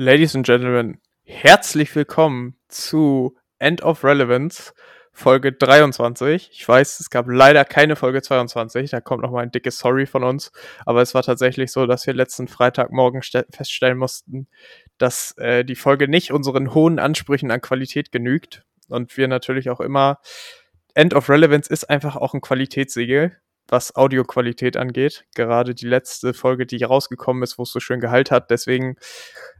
Ladies and Gentlemen, herzlich willkommen zu End of Relevance, Folge 23. Ich weiß, es gab leider keine Folge 22, da kommt nochmal ein dickes Sorry von uns, aber es war tatsächlich so, dass wir letzten Freitagmorgen feststellen mussten, dass äh, die Folge nicht unseren hohen Ansprüchen an Qualität genügt. Und wir natürlich auch immer End of Relevance ist einfach auch ein Qualitätssiegel was Audioqualität angeht. Gerade die letzte Folge, die rausgekommen ist, wo es so schön Gehalt hat. Deswegen,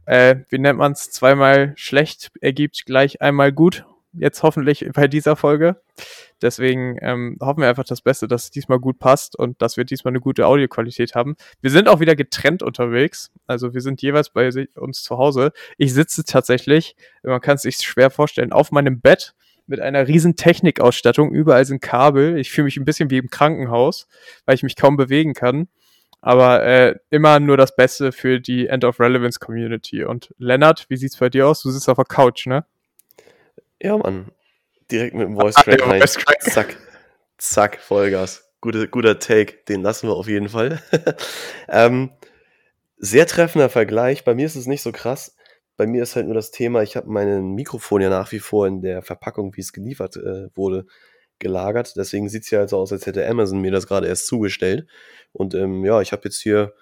äh, wie nennt man es, zweimal schlecht ergibt gleich einmal gut. Jetzt hoffentlich bei dieser Folge. Deswegen ähm, hoffen wir einfach das Beste, dass es diesmal gut passt und dass wir diesmal eine gute Audioqualität haben. Wir sind auch wieder getrennt unterwegs. Also wir sind jeweils bei uns zu Hause. Ich sitze tatsächlich, man kann es sich schwer vorstellen, auf meinem Bett mit einer riesen Technikausstattung. Überall sind Kabel. Ich fühle mich ein bisschen wie im Krankenhaus, weil ich mich kaum bewegen kann. Aber äh, immer nur das Beste für die End of Relevance Community. Und Lennart, wie sieht's bei dir aus? Du sitzt auf der Couch, ne? Ja, Mann. Direkt mit dem Voice Crack rein. Zack. Zack, Vollgas. Gute, guter Take. Den lassen wir auf jeden Fall. ähm, sehr treffender Vergleich. Bei mir ist es nicht so krass. Bei mir ist halt nur das Thema, ich habe mein Mikrofon ja nach wie vor in der Verpackung, wie es geliefert äh, wurde, gelagert. Deswegen sieht es ja halt so aus, als hätte Amazon mir das gerade erst zugestellt. Und ähm, ja, ich habe jetzt hier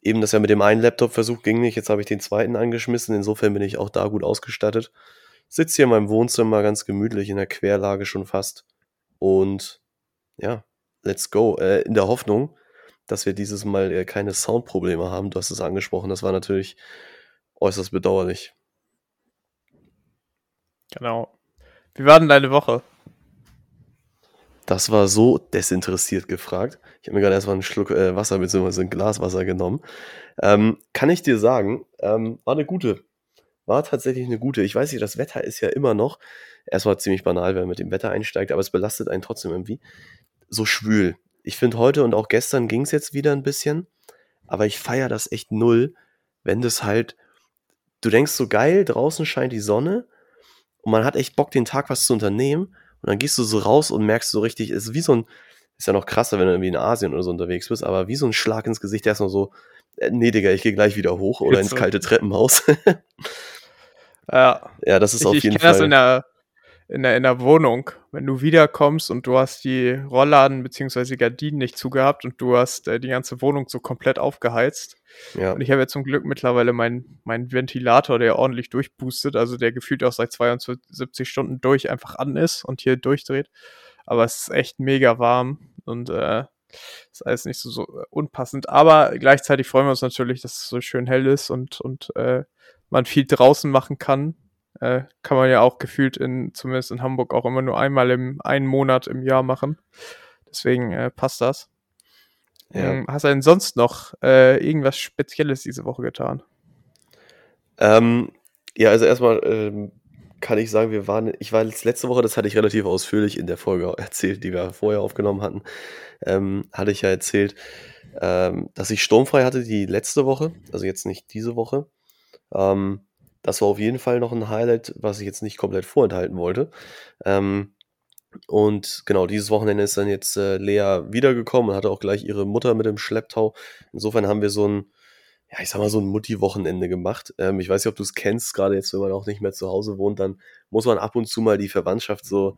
eben das ja mit dem einen Laptop versucht, ging nicht. Jetzt habe ich den zweiten angeschmissen. Insofern bin ich auch da gut ausgestattet. Sitze hier in meinem Wohnzimmer ganz gemütlich in der Querlage schon fast. Und ja, let's go. Äh, in der Hoffnung, dass wir dieses Mal äh, keine Soundprobleme haben. Du hast es angesprochen. Das war natürlich äußerst bedauerlich. Genau. Wie war denn deine Woche? Das war so desinteressiert gefragt. Ich habe mir gerade erstmal einen Schluck äh, Wasser bzw. ein Glas Wasser genommen. Ähm, kann ich dir sagen, ähm, war eine gute. War tatsächlich eine gute. Ich weiß nicht, das Wetter ist ja immer noch, erstmal ziemlich banal, wenn man mit dem Wetter einsteigt, aber es belastet einen trotzdem irgendwie. So schwül. Ich finde, heute und auch gestern ging es jetzt wieder ein bisschen, aber ich feiere das echt null, wenn das halt du denkst so geil, draußen scheint die Sonne und man hat echt Bock, den Tag was zu unternehmen. Und dann gehst du so raus und merkst so richtig, ist wie so ein, ist ja noch krasser, wenn du irgendwie in Asien oder so unterwegs bist, aber wie so ein Schlag ins Gesicht, der ist noch so, äh, nee, Digga, ich gehe gleich wieder hoch oder ins kalte Treppenhaus. ja. Ja, das ist ich, auf jeden ich Fall. Das in der, in der, in der Wohnung, wenn du wiederkommst und du hast die Rollladen bzw. Gardinen nicht zugehabt und du hast äh, die ganze Wohnung so komplett aufgeheizt. Ja. Und ich habe ja zum Glück mittlerweile meinen mein Ventilator, der ordentlich durchboostet, also der gefühlt auch seit 72 Stunden durch einfach an ist und hier durchdreht. Aber es ist echt mega warm und äh, ist alles nicht so, so unpassend. Aber gleichzeitig freuen wir uns natürlich, dass es so schön hell ist und, und äh, man viel draußen machen kann äh, kann man ja auch gefühlt in, zumindest in Hamburg, auch immer nur einmal im einen Monat im Jahr machen. Deswegen äh, passt das. Ja. Ähm, hast du denn sonst noch äh, irgendwas Spezielles diese Woche getan? Ähm, ja, also erstmal ähm, kann ich sagen, wir waren, ich war letzte Woche, das hatte ich relativ ausführlich in der Folge erzählt, die wir vorher aufgenommen hatten, ähm, hatte ich ja erzählt, ähm, dass ich sturmfrei hatte die letzte Woche, also jetzt nicht diese Woche. Ähm, das war auf jeden Fall noch ein Highlight, was ich jetzt nicht komplett vorenthalten wollte. Ähm, und genau, dieses Wochenende ist dann jetzt äh, Lea wiedergekommen und hatte auch gleich ihre Mutter mit im Schlepptau. Insofern haben wir so ein, ja, ich sag mal, so ein Mutti-Wochenende gemacht. Ähm, ich weiß nicht, ob du es kennst, gerade jetzt, wenn man auch nicht mehr zu Hause wohnt, dann muss man ab und zu mal die Verwandtschaft so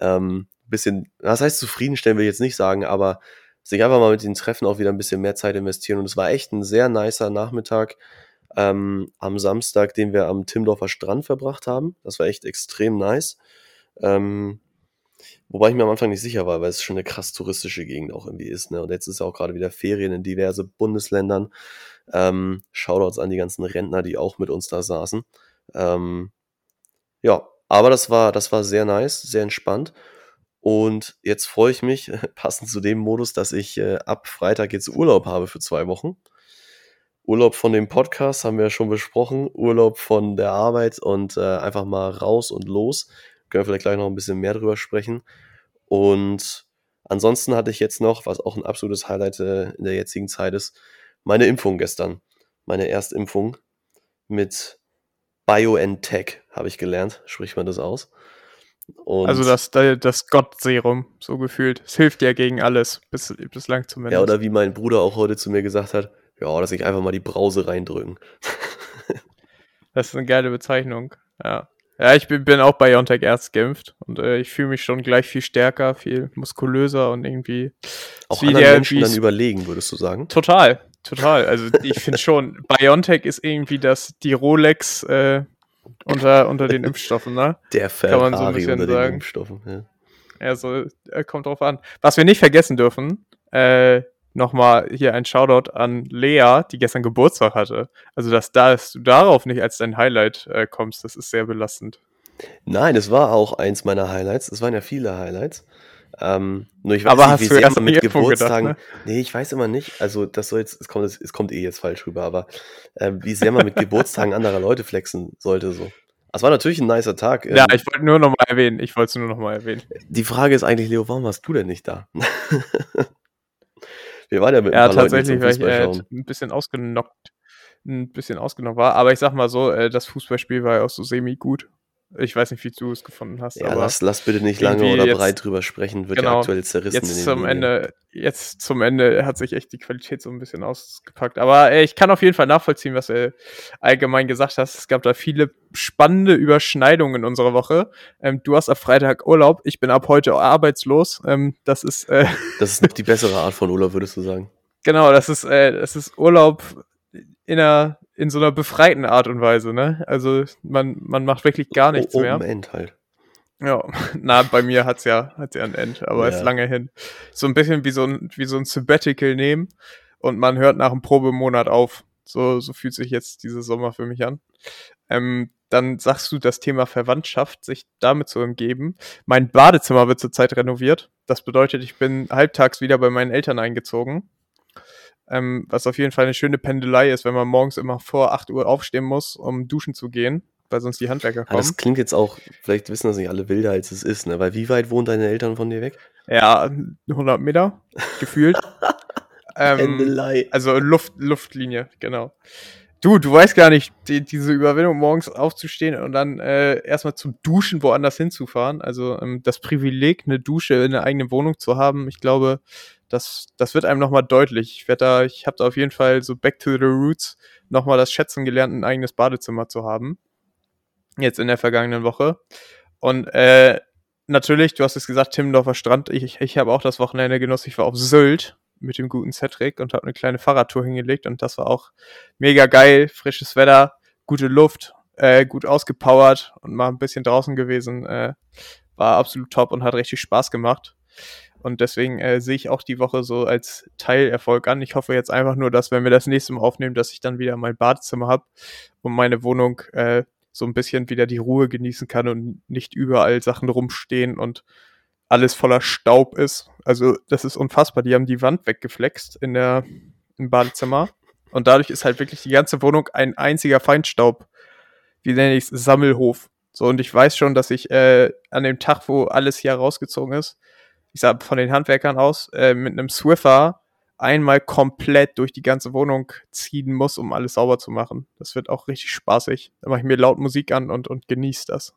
ähm, bisschen, das heißt zufriedenstellen will ich jetzt nicht sagen, aber sich einfach mal mit den Treffen auch wieder ein bisschen mehr Zeit investieren. Und es war echt ein sehr nicer Nachmittag ähm, am Samstag, den wir am Timdorfer Strand verbracht haben. Das war echt extrem nice. Ähm, wobei ich mir am Anfang nicht sicher war, weil es schon eine krass touristische Gegend auch irgendwie ist. Ne? Und jetzt ist ja auch gerade wieder Ferien in diverse Bundesländern. Ähm, Shoutouts an die ganzen Rentner, die auch mit uns da saßen. Ähm, ja, aber das war, das war sehr nice, sehr entspannt. Und jetzt freue ich mich, passend zu dem Modus, dass ich äh, ab Freitag jetzt Urlaub habe für zwei Wochen. Urlaub von dem Podcast haben wir ja schon besprochen, Urlaub von der Arbeit und äh, einfach mal raus und los. Können wir vielleicht gleich noch ein bisschen mehr drüber sprechen. Und ansonsten hatte ich jetzt noch, was auch ein absolutes Highlight äh, in der jetzigen Zeit ist, meine Impfung gestern. Meine Erstimpfung mit BioNTech habe ich gelernt, spricht man das aus. Und also das, das Gott-Serum, so gefühlt. Es hilft ja gegen alles, bis, bislang zumindest. Ja, oder wie mein Bruder auch heute zu mir gesagt hat, ja, dass ich einfach mal die Brause reindrücken. Das ist eine geile Bezeichnung. Ja. Ja, ich bin, bin auch bei Biontech erst geimpft und äh, ich fühle mich schon gleich viel stärker, viel muskulöser und irgendwie. Auch anderen Menschen dann überlegen, würdest du sagen? Total, total. Also ich finde schon, Biontech ist irgendwie das, die Rolex äh, unter, unter den Impfstoffen, ne? Der Ferrari Kann man so ein bisschen unter sagen. den Impfstoffen, ja. Also, äh, kommt drauf an. Was wir nicht vergessen dürfen, äh, nochmal hier ein Shoutout an Lea, die gestern Geburtstag hatte. Also, dass, da, dass du darauf nicht als dein Highlight äh, kommst, das ist sehr belastend. Nein, es war auch eins meiner Highlights. Es waren ja viele Highlights. Ähm, nur ich weiß aber nicht, wie sehr man mit Geburtstagen. Gedacht, ne? Nee, ich weiß immer nicht. Also, das soll jetzt, es kommt, es kommt eh jetzt falsch rüber, aber äh, wie sehr man mit Geburtstagen anderer Leute flexen sollte, so. Es war natürlich ein nicer Tag. Ja, ähm, ich wollte nur noch mal erwähnen. Ich wollte es nur noch mal erwähnen. Die Frage ist eigentlich, Leo, warum warst du denn nicht da? Wir waren ja mit ja, tatsächlich, weil ich äh, ein bisschen ausgenockt, ein bisschen ausgenockt war. Aber ich sag mal so, äh, das Fußballspiel war ja auch so semi gut. Ich weiß nicht, wie du es gefunden hast. Ja, lass, lass bitte nicht lange oder jetzt, breit drüber sprechen, wird genau, ja aktuell zerrissen. Jetzt zum Ende, jetzt zum Ende hat sich echt die Qualität so ein bisschen ausgepackt. Aber ich kann auf jeden Fall nachvollziehen, was du allgemein gesagt hast. Es gab da viele spannende Überschneidungen in unserer Woche. Ähm, du hast ab Freitag Urlaub, ich bin ab heute arbeitslos. Ähm, das ist. Äh, das ist die bessere Art von Urlaub, würdest du sagen? Genau, das ist, äh, das ist Urlaub in einer in so einer befreiten Art und Weise, ne? Also man, man macht wirklich gar nichts o mehr. End halt. Ja, na, bei mir hat's ja, hat's ja ein End, aber ja. ist lange hin. So ein bisschen wie so ein, wie so ein Sabbatical nehmen und man hört nach einem Probemonat auf. So, so fühlt sich jetzt dieser Sommer für mich an. Ähm, dann sagst du das Thema Verwandtschaft, sich damit zu umgeben. Mein Badezimmer wird zurzeit renoviert. Das bedeutet, ich bin halbtags wieder bei meinen Eltern eingezogen. Ähm, was auf jeden Fall eine schöne Pendelei ist, wenn man morgens immer vor 8 Uhr aufstehen muss, um duschen zu gehen, weil sonst die Handwerker kommen. Aber das klingt jetzt auch, vielleicht wissen das nicht alle wilder, als es ist, ne? Weil wie weit wohnen deine Eltern von dir weg? Ja, 100 Meter, gefühlt. ähm, Pendelei. Also Luft, Luftlinie, genau. Du, du weißt gar nicht, die, diese Überwindung, morgens aufzustehen und dann äh, erstmal zum Duschen woanders hinzufahren. Also ähm, das Privileg, eine Dusche in der eigenen Wohnung zu haben, ich glaube, das, das wird einem nochmal deutlich. Ich werde da, ich habe da auf jeden Fall so back to the roots nochmal das Schätzen gelernt, ein eigenes Badezimmer zu haben. Jetzt in der vergangenen Woche. Und äh, natürlich, du hast es gesagt, Timmendorfer Strand. Ich, ich habe auch das Wochenende genossen. Ich war auf Sylt mit dem guten Cedric und habe eine kleine Fahrradtour hingelegt und das war auch mega geil. Frisches Wetter, gute Luft, äh, gut ausgepowert und mal ein bisschen draußen gewesen. Äh, war absolut top und hat richtig Spaß gemacht. Und deswegen äh, sehe ich auch die Woche so als Teilerfolg an. Ich hoffe jetzt einfach nur, dass, wenn wir das nächste Mal aufnehmen, dass ich dann wieder mein Badezimmer habe und meine Wohnung äh, so ein bisschen wieder die Ruhe genießen kann und nicht überall Sachen rumstehen und alles voller Staub ist. Also, das ist unfassbar. Die haben die Wand weggeflext in der, im Badezimmer. Und dadurch ist halt wirklich die ganze Wohnung ein einziger Feinstaub. Wie nenne ich es? Sammelhof. So, und ich weiß schon, dass ich äh, an dem Tag, wo alles hier rausgezogen ist, ich sag von den Handwerkern aus, äh, mit einem Swiffer einmal komplett durch die ganze Wohnung ziehen muss, um alles sauber zu machen. Das wird auch richtig spaßig. Da mache ich mir laut Musik an und, und genieße das.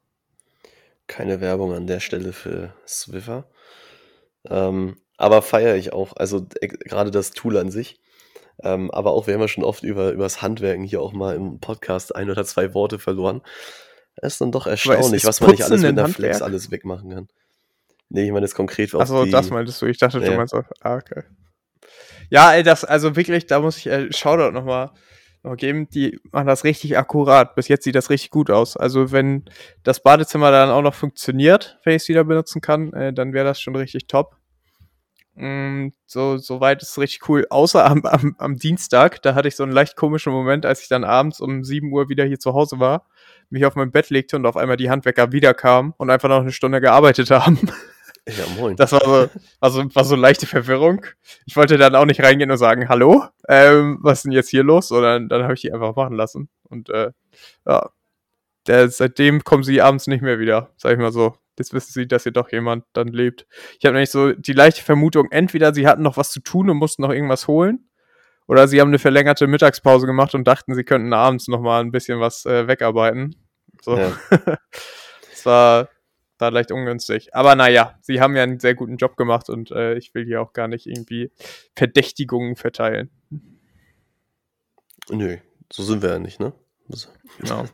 Keine Werbung an der Stelle für Swiffer. Ähm, aber feiere ich auch. Also äh, gerade das Tool an sich. Ähm, aber auch, wir haben ja schon oft über, über das Handwerken hier auch mal im Podcast ein oder zwei Worte verloren. Es ist dann doch erstaunlich, was man nicht alles mit einer Handwerk? Flex alles wegmachen kann. Nee, ich meine das konkret auf Achso, das meintest du. Ich dachte, ja. du meinst auf. Ah, okay. Ja, ey, das, also wirklich, da muss ich äh, Shoutout nochmal noch geben. Die machen das richtig akkurat. Bis jetzt sieht das richtig gut aus. Also, wenn das Badezimmer dann auch noch funktioniert, wenn ich es wieder benutzen kann, äh, dann wäre das schon richtig top. Mm, so, soweit ist es richtig cool. Außer am, am, am Dienstag, da hatte ich so einen leicht komischen Moment, als ich dann abends um 7 Uhr wieder hier zu Hause war, mich auf mein Bett legte und auf einmal die Handwerker wiederkamen und einfach noch eine Stunde gearbeitet haben. Ja, moin. Das war so, war so, war so leichte Verwirrung. Ich wollte dann auch nicht reingehen und sagen, hallo, ähm, was ist denn jetzt hier los? Sondern dann habe ich die einfach machen lassen. Und äh, ja, der, seitdem kommen sie abends nicht mehr wieder, sag ich mal so. Jetzt wissen sie, dass hier doch jemand dann lebt. Ich habe nämlich so die leichte Vermutung, entweder sie hatten noch was zu tun und mussten noch irgendwas holen, oder sie haben eine verlängerte Mittagspause gemacht und dachten, sie könnten abends noch mal ein bisschen was äh, wegarbeiten. So. Ja. das war war leicht ungünstig. Aber naja, sie haben ja einen sehr guten Job gemacht und äh, ich will hier auch gar nicht irgendwie Verdächtigungen verteilen. Nö, so sind wir ja nicht, ne? Genau.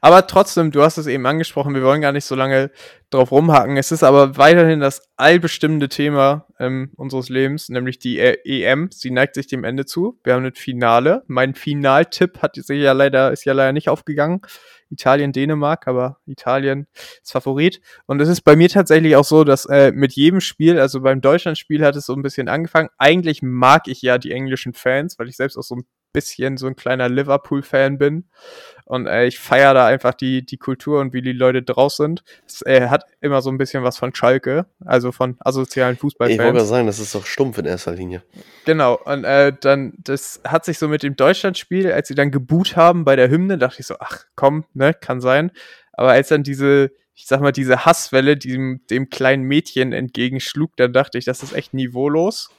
Aber trotzdem, du hast es eben angesprochen, wir wollen gar nicht so lange drauf rumhacken. Es ist aber weiterhin das allbestimmende Thema ähm, unseres Lebens, nämlich die e EM. Sie neigt sich dem Ende zu. Wir haben ein Finale. Mein Finaltipp hat sich ja leider, ist ja leider nicht aufgegangen. Italien, Dänemark, aber Italien ist Favorit. Und es ist bei mir tatsächlich auch so, dass äh, mit jedem Spiel, also beim Deutschlandspiel hat es so ein bisschen angefangen. Eigentlich mag ich ja die englischen Fans, weil ich selbst auch so ein bisschen so ein kleiner Liverpool-Fan bin. Und äh, ich feiere da einfach die, die Kultur und wie die Leute draus sind. Es äh, hat immer so ein bisschen was von Schalke, also von asozialen Fußballfans. Ich wollte sagen, das ist doch stumpf in erster Linie. Genau, und äh, dann, das hat sich so mit dem Deutschlandspiel, als sie dann geboot haben bei der Hymne, dachte ich so, ach komm, ne, kann sein. Aber als dann diese, ich sag mal, diese Hasswelle diesem, dem kleinen Mädchen entgegenschlug, dann dachte ich, das ist echt niveaulos.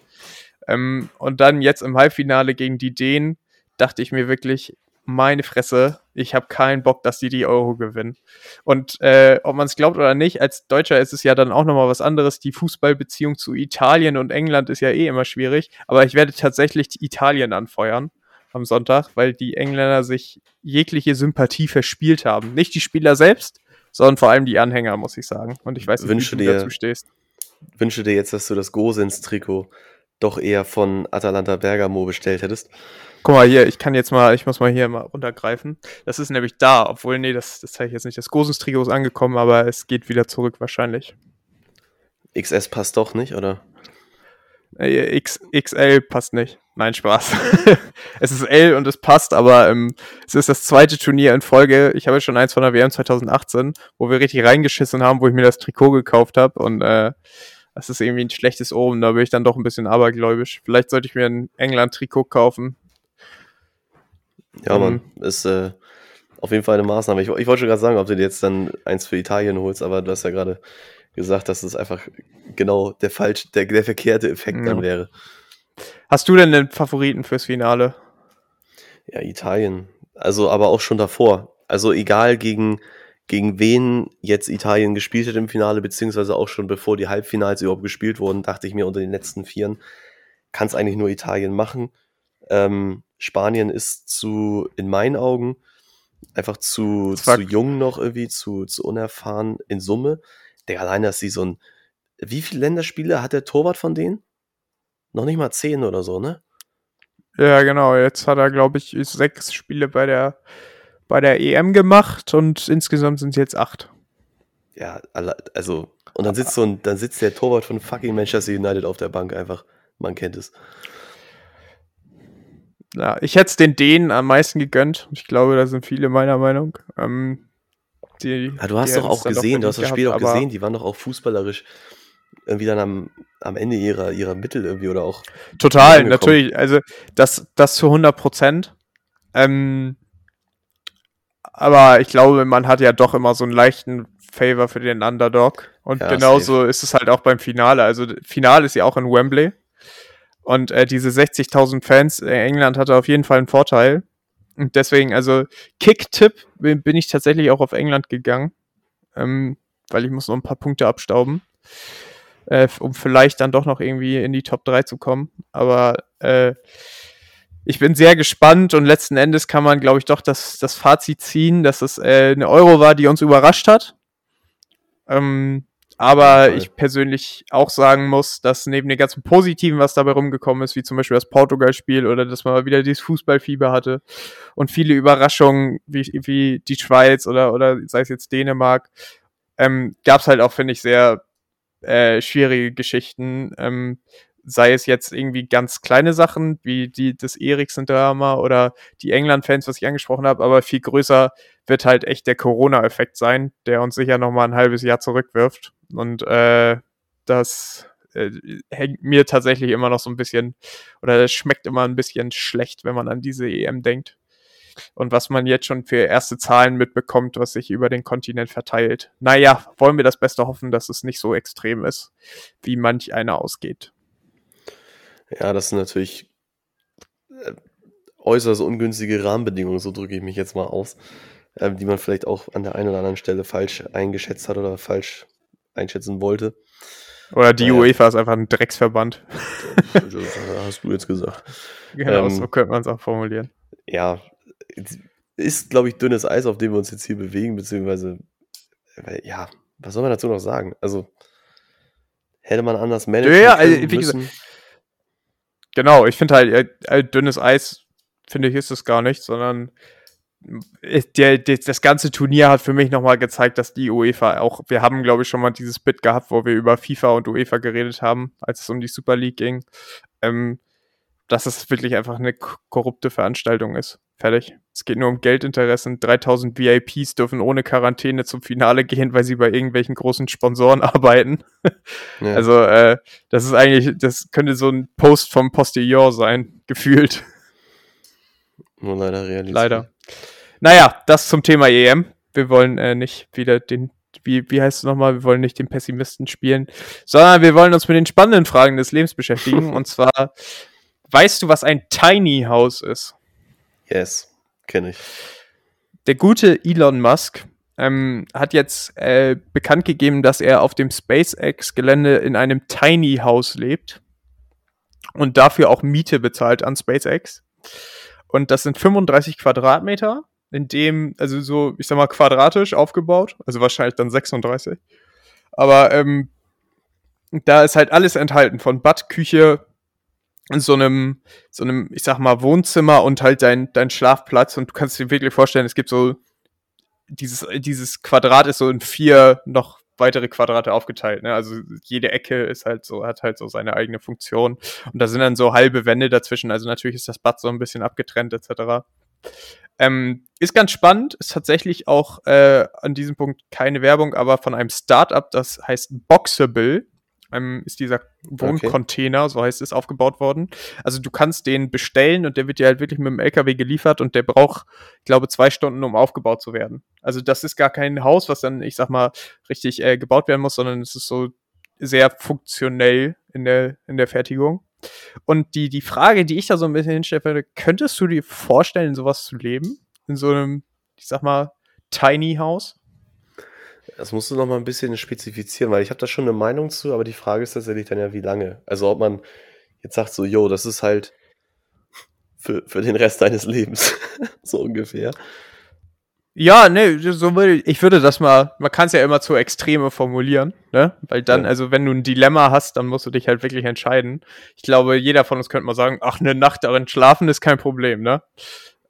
Ähm, und dann jetzt im Halbfinale gegen die Dänen, dachte ich mir wirklich, meine Fresse, ich habe keinen Bock, dass die die Euro gewinnen. Und äh, ob man es glaubt oder nicht, als Deutscher ist es ja dann auch nochmal was anderes. Die Fußballbeziehung zu Italien und England ist ja eh immer schwierig. Aber ich werde tatsächlich Italien anfeuern am Sonntag, weil die Engländer sich jegliche Sympathie verspielt haben. Nicht die Spieler selbst, sondern vor allem die Anhänger, muss ich sagen. Und ich weiß nicht, Wünsche wie du dir- dazu stehst. Wünsche dir jetzt, dass du das Gosens-Trikot doch eher von Atalanta Bergamo bestellt hättest. Guck mal hier, ich kann jetzt mal, ich muss mal hier mal runtergreifen. Das ist nämlich da, obwohl, nee, das, das zeige ich jetzt nicht. Das Gosens-Trikot ist angekommen, aber es geht wieder zurück wahrscheinlich. XS passt doch nicht, oder? Äh, X, XL passt nicht. Nein, Spaß. es ist L und es passt, aber ähm, es ist das zweite Turnier in Folge. Ich habe schon eins von der WM 2018, wo wir richtig reingeschissen haben, wo ich mir das Trikot gekauft habe und äh, das ist irgendwie ein schlechtes Omen. Da bin ich dann doch ein bisschen abergläubisch. Vielleicht sollte ich mir ein England-Trikot kaufen. Ja. Mann, ist äh, auf jeden Fall eine Maßnahme. Ich, ich wollte schon gerade sagen, ob du dir jetzt dann eins für Italien holst, aber du hast ja gerade gesagt, dass es einfach genau der falsch, der, der verkehrte Effekt Ja. dann wäre. Hast du denn einen Favoriten fürs Finale? Ja, Italien. Also, aber auch schon davor. Also, egal gegen, gegen wen jetzt Italien gespielt hat im Finale, beziehungsweise auch schon bevor die Halbfinals überhaupt gespielt wurden, dachte ich mir unter den letzten Vieren, kann es eigentlich nur Italien machen. Ähm, Spanien ist zu, in meinen Augen, einfach zu, zu jung noch irgendwie, zu, zu unerfahren in Summe. Der alleine, dass sie so ein, wie viele Länderspiele hat der Torwart von denen? Noch nicht mal zehn oder so, ne? Ja, genau. Jetzt hat er, glaube ich, sechs Spiele bei der, bei der EM gemacht und insgesamt sind es jetzt acht. Ja, also, und dann sitzt so ein, dann sitzt der Torwart von fucking Manchester United auf der Bank einfach. Man kennt es. Ja, ich hätte es den Dänen am meisten gegönnt. Ich glaube, da sind viele meiner Meinung. Ähm, die, Ja, du hast doch auch gesehen, du hast das Spiel auch gehabt, aber gesehen, die waren doch auch fußballerisch irgendwie dann am, am Ende ihrer, ihrer Mittel irgendwie oder auch. Total, natürlich. Also, das, das zu 100 Prozent. Ähm, aber ich glaube, man hat ja doch immer so einen leichten Favor für den Underdog. Und Ja, genauso ist es halt auch beim Finale. Also, Finale ist ja auch in Wembley. Und äh, diese 60.000 Fans, äh, England hatte auf jeden Fall einen Vorteil. Und deswegen, also Kick-Tipp bin bin ich tatsächlich auch auf England gegangen, ähm, weil ich muss noch ein paar Punkte abstauben, äh, um vielleicht dann doch noch irgendwie in die Top 3 zu kommen. Aber äh, ich bin sehr gespannt und letzten Endes kann man, glaube ich, doch das, das Fazit ziehen, dass es äh, eine Euro war, die uns überrascht hat. Ähm, aber Fall. ich persönlich auch sagen muss, dass neben dem ganzen Positiven, was dabei rumgekommen ist, wie zum Beispiel das Portugal-Spiel oder dass man mal wieder dieses Fußballfieber hatte und viele Überraschungen wie, wie die Schweiz oder, oder sei es jetzt Dänemark, ähm, gab es halt auch, finde ich, sehr äh, schwierige Geschichten. Ähm, sei es jetzt irgendwie ganz kleine Sachen, wie die, das Eriksen-Drama oder die England-Fans, was ich angesprochen habe, aber viel größer wird halt echt der Corona-Effekt sein, der uns sicher nochmal ein halbes Jahr zurückwirft. Und äh, das äh, hängt mir tatsächlich immer noch so ein bisschen, oder das schmeckt immer ein bisschen schlecht, wenn man an diese EM denkt. Und was man jetzt schon für erste Zahlen mitbekommt, was sich über den Kontinent verteilt. Naja, wollen wir das Beste hoffen, dass es nicht so extrem ist, wie manch einer ausgeht. Ja, das sind natürlich äh, äußerst ungünstige Rahmenbedingungen, so drücke ich mich jetzt mal aus, ähm, die man vielleicht auch an der einen oder anderen Stelle falsch eingeschätzt hat oder falsch einschätzen wollte. Oder die Ja. UEFA ist einfach ein Drecksverband. Das hast du jetzt gesagt. Genau, Ähm, so könnte man es auch formulieren. Ja, ist, glaube ich, dünnes Eis, auf dem wir uns jetzt hier bewegen, beziehungsweise, ja, was soll man dazu noch sagen? Also, hätte man anders managen Ja, können also, wie gesagt, müssen. Genau, ich finde halt, äh, äh, dünnes Eis, finde ich, ist es gar nicht, sondern äh, der, der, das ganze Turnier hat für mich nochmal gezeigt, dass die UEFA auch, wir haben, glaube ich, schon mal dieses Bit gehabt, wo wir über FIFA und UEFA geredet haben, als es um die Super League ging, ähm, dass es wirklich einfach eine korrupte Veranstaltung ist. Fertig. Es geht nur um Geldinteressen. 3000 VIPs dürfen ohne Quarantäne zum Finale gehen, weil sie bei irgendwelchen großen Sponsoren arbeiten. Ja. Also, äh, das ist eigentlich, das könnte so ein Post vom Postillon sein, gefühlt. Nur leider Realität. Leider. Naja, das zum Thema EM. Wir wollen äh, nicht wieder den, wie, wie heißt es nochmal, wir wollen nicht den Pessimisten spielen, sondern wir wollen uns mit den spannenden Fragen des Lebens beschäftigen. und zwar, weißt du, was ein Tiny House ist? Yes, kenne ich. Der gute Elon Musk ähm, hat jetzt äh, bekannt gegeben, dass er auf dem SpaceX-Gelände in einem Tiny House lebt und dafür auch Miete bezahlt an SpaceX. Und das sind 35 Quadratmeter, in dem, also so, ich sag mal, quadratisch aufgebaut, also wahrscheinlich dann 36. Aber ähm, da ist halt alles enthalten, von Bad, Küche, so einem, so einem, ich sag mal, Wohnzimmer und halt dein, dein Schlafplatz. Und du kannst dir wirklich vorstellen, es gibt so, dieses, dieses Quadrat ist so in vier noch weitere Quadrate aufgeteilt. Ne? Also jede Ecke ist halt so, hat halt so seine eigene Funktion. Und da sind dann so halbe Wände dazwischen. Also natürlich ist das Bad so ein bisschen abgetrennt, etc. Ähm, ist ganz spannend, ist tatsächlich auch äh, an diesem Punkt keine Werbung, aber von einem Startup, das heißt Boxable, ähm, ist dieser Wohncontainer, so heißt es, aufgebaut worden. Also du kannst den bestellen und der wird dir halt wirklich mit dem LKW geliefert und der braucht, ich glaube, zwei Stunden, um aufgebaut zu werden. Also das ist gar kein Haus, was dann, ich sag mal, richtig äh, gebaut werden muss, sondern es ist so sehr funktionell in der, in der Fertigung. Und die, die Frage, die ich da so ein bisschen hinstellen würde, könntest du dir vorstellen, sowas zu leben? In so einem, ich sag mal, Tiny House? Das musst du noch mal ein bisschen spezifizieren, weil ich habe da schon eine Meinung zu, aber die Frage ist tatsächlich dann ja, wie lange. Also ob man jetzt sagt so, yo, das ist halt für, für den Rest deines Lebens, so ungefähr. Ja, ne, so würde ich würde das mal, man kann es ja immer zu Extreme formulieren, ne? Weil dann, Ja. also wenn du ein Dilemma hast, dann musst du dich halt wirklich entscheiden. Ich glaube, jeder von uns könnte mal sagen, ach, eine Nacht darin schlafen ist kein Problem, ne?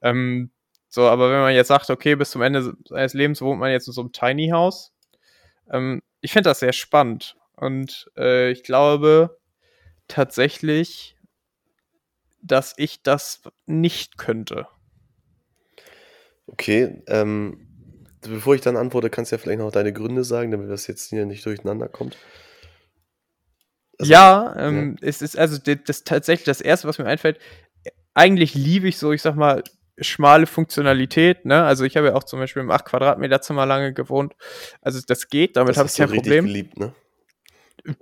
Ähm, so, aber wenn man jetzt sagt, okay, bis zum Ende seines Lebens wohnt man jetzt in so einem Tiny House, ähm, ich finde das sehr spannend. Und äh, ich glaube tatsächlich, dass ich das nicht könnte. Okay, ähm, bevor ich dann antworte, kannst du ja vielleicht noch deine Gründe sagen, damit das jetzt hier nicht durcheinander kommt. Also, ja, ähm, es ist also das, das tatsächlich das erste, was mir einfällt. Eigentlich liebe ich so, ich sag mal, schmale Funktionalität. Ne? Also ich habe ja auch zum Beispiel im 8 Quadratmeter Zimmer lange gewohnt. Also das geht, damit habe ich kein Problem. geliebt, ne?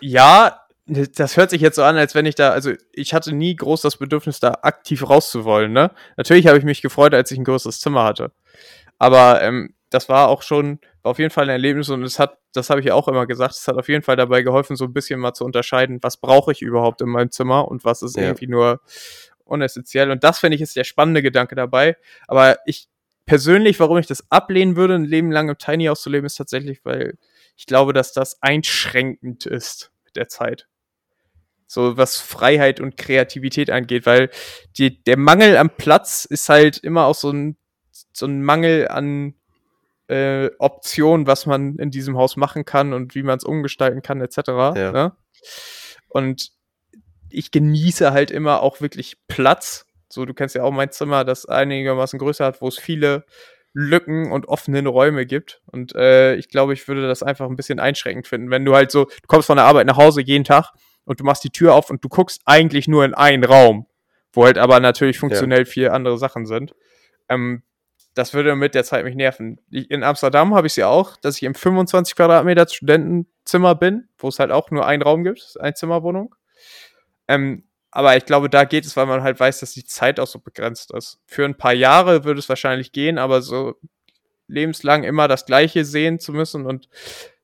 Ja, das hört sich jetzt so an, als wenn ich da, also ich hatte nie groß das Bedürfnis, da aktiv rauszuwollen. Ne? Natürlich habe ich mich gefreut, als ich ein größeres Zimmer hatte. Aber ähm, das war auch schon war auf jeden Fall ein Erlebnis und es hat, das habe ich ja auch immer gesagt, es hat auf jeden Fall dabei geholfen, so ein bisschen mal zu unterscheiden, was brauche ich überhaupt in meinem Zimmer und was ist Ja. irgendwie nur unessentiell. Und das finde ich ist der spannende Gedanke dabei. Aber ich persönlich, warum ich das ablehnen würde, ein Leben lang im Tiny House zu leben, ist tatsächlich, weil ich glaube, dass das einschränkend ist mit der Zeit. So was Freiheit und Kreativität angeht, weil die, der Mangel am Platz ist halt immer auch so ein, so ein Mangel an äh, Optionen, was man in diesem Haus machen kann und wie man es umgestalten kann, etc. Ja. Ne? Und ich genieße halt immer auch wirklich Platz. So, du kennst ja auch mein Zimmer, das einigermaßen größer hat, wo es viele Lücken und offenen Räume gibt. Und äh, ich glaube, ich würde das einfach ein bisschen einschränkend finden. Wenn du halt so, du kommst von der Arbeit nach Hause jeden Tag und du machst die Tür auf und du guckst eigentlich nur in einen Raum, wo halt aber natürlich funktionell vier andere Sachen sind. Ähm, das würde mit der Zeit mich nerven. Ich, in Amsterdam habe ich es ja auch, dass ich im 25 Quadratmeter Studentenzimmer bin, wo es halt auch nur einen Raum gibt, eine Zimmerwohnung. Ähm, aber ich glaube, da geht es, weil man halt weiß, dass die Zeit auch so begrenzt ist. Für ein paar Jahre würde es wahrscheinlich gehen, aber so lebenslang immer das Gleiche sehen zu müssen und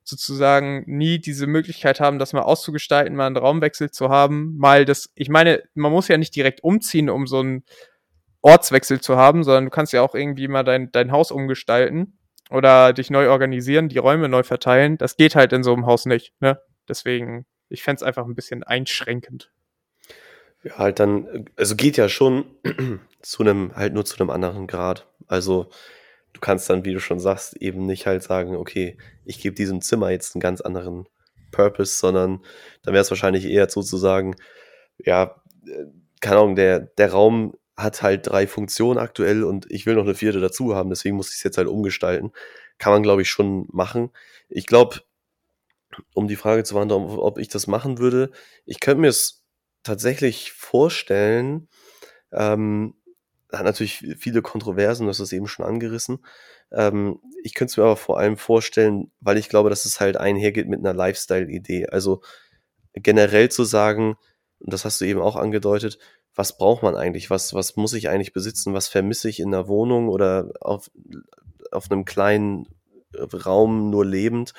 sozusagen nie diese Möglichkeit haben, das mal auszugestalten, mal einen Raumwechsel zu haben, mal das, ich meine, man muss ja nicht direkt umziehen, um so ein Ortswechsel zu haben, sondern du kannst ja auch irgendwie mal dein, dein Haus umgestalten oder dich neu organisieren, die Räume neu verteilen. Das geht halt in so einem Haus nicht. Ne? Deswegen, ich fände es einfach ein bisschen einschränkend. Ja, halt dann, also geht ja schon zu einem, halt nur zu einem anderen Grad. Also du kannst dann, wie du schon sagst, eben nicht halt sagen, okay, ich gebe diesem Zimmer jetzt einen ganz anderen Purpose, sondern dann wäre es wahrscheinlich eher so zu sagen, ja, äh, keine Ahnung, der, der Raum hat halt drei Funktionen aktuell und ich will noch eine vierte dazu haben, deswegen muss ich es jetzt halt umgestalten. Kann man, glaube ich, schon machen. Ich glaube, um die Frage zu beantworten, ob ich das machen würde, ich könnte mir es tatsächlich vorstellen, ähm, hat natürlich viele Kontroversen, das ist eben schon angerissen. Ähm, ich könnte es mir aber vor allem vorstellen, weil ich glaube, dass es halt einhergeht mit einer Lifestyle-Idee. Also generell zu sagen, und das hast du eben auch angedeutet, was braucht man eigentlich? Was, was muss ich eigentlich besitzen? Was vermisse ich in einer Wohnung oder auf, auf einem kleinen Raum nur lebend?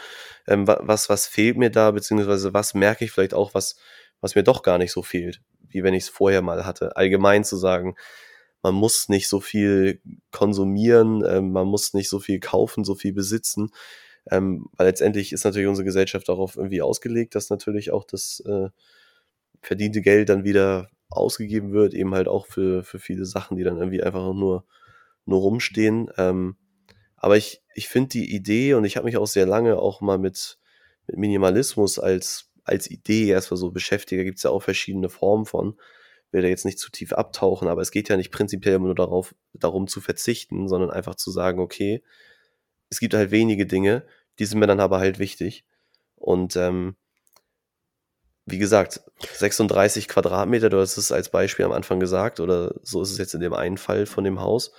Ähm, was, was fehlt mir da? Beziehungsweise was merke ich vielleicht auch, was, was mir doch gar nicht so fehlt, wie wenn ich es vorher mal hatte? Allgemein zu sagen, man muss nicht so viel konsumieren, ähm, man muss nicht so viel kaufen, so viel besitzen. Ähm, weil letztendlich ist natürlich unsere Gesellschaft darauf irgendwie ausgelegt, dass natürlich auch das äh, verdiente Geld dann wieder ausgegeben wird, eben halt auch für, für viele Sachen, die dann irgendwie einfach nur, nur rumstehen. Ähm, aber ich, ich finde die Idee und ich habe mich auch sehr lange auch mal mit, mit Minimalismus als, als Idee erstmal so beschäftigt. Da gibt es ja auch verschiedene Formen von. Will da jetzt nicht zu tief abtauchen, aber es geht ja nicht prinzipiell immer nur darauf, darum zu verzichten, sondern einfach zu sagen, okay, es gibt halt wenige Dinge, die sind mir dann aber halt wichtig. Und ähm, wie gesagt, 36 Quadratmeter, du hast es als Beispiel am Anfang gesagt, oder so ist es jetzt in dem einen Fall von dem Haus,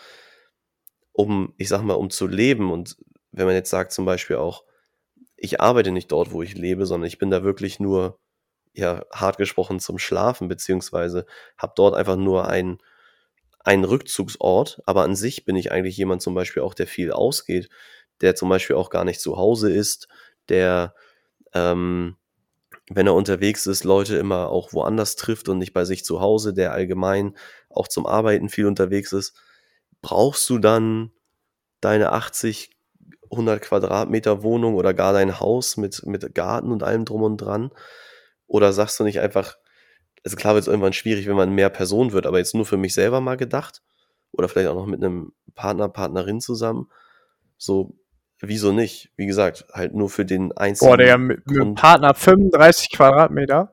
um, ich sag mal, um zu leben. Und wenn man jetzt sagt zum Beispiel auch, ich arbeite nicht dort, wo ich lebe, sondern ich bin da wirklich nur, ja, hart gesprochen zum Schlafen, beziehungsweise habe dort einfach nur ein, einen Rückzugsort, aber an sich bin ich eigentlich jemand zum Beispiel auch, der viel ausgeht, der zum Beispiel auch gar nicht zu Hause ist, der, ähm, wenn er unterwegs ist, Leute immer auch woanders trifft und nicht bei sich zu Hause, der allgemein auch zum Arbeiten viel unterwegs ist, brauchst du dann deine 80, 100 Quadratmeter Wohnung oder gar dein Haus mit, mit Garten und allem drum und dran? Oder sagst du nicht einfach, also klar wird es irgendwann schwierig, wenn man mehr Person wird, aber jetzt nur für mich selber mal gedacht oder vielleicht auch noch mit einem Partner, Partnerin zusammen, so Wieso nicht? Wie gesagt, halt nur für den einzelnen. Boah, der mit, mit Partner 35 Quadratmeter.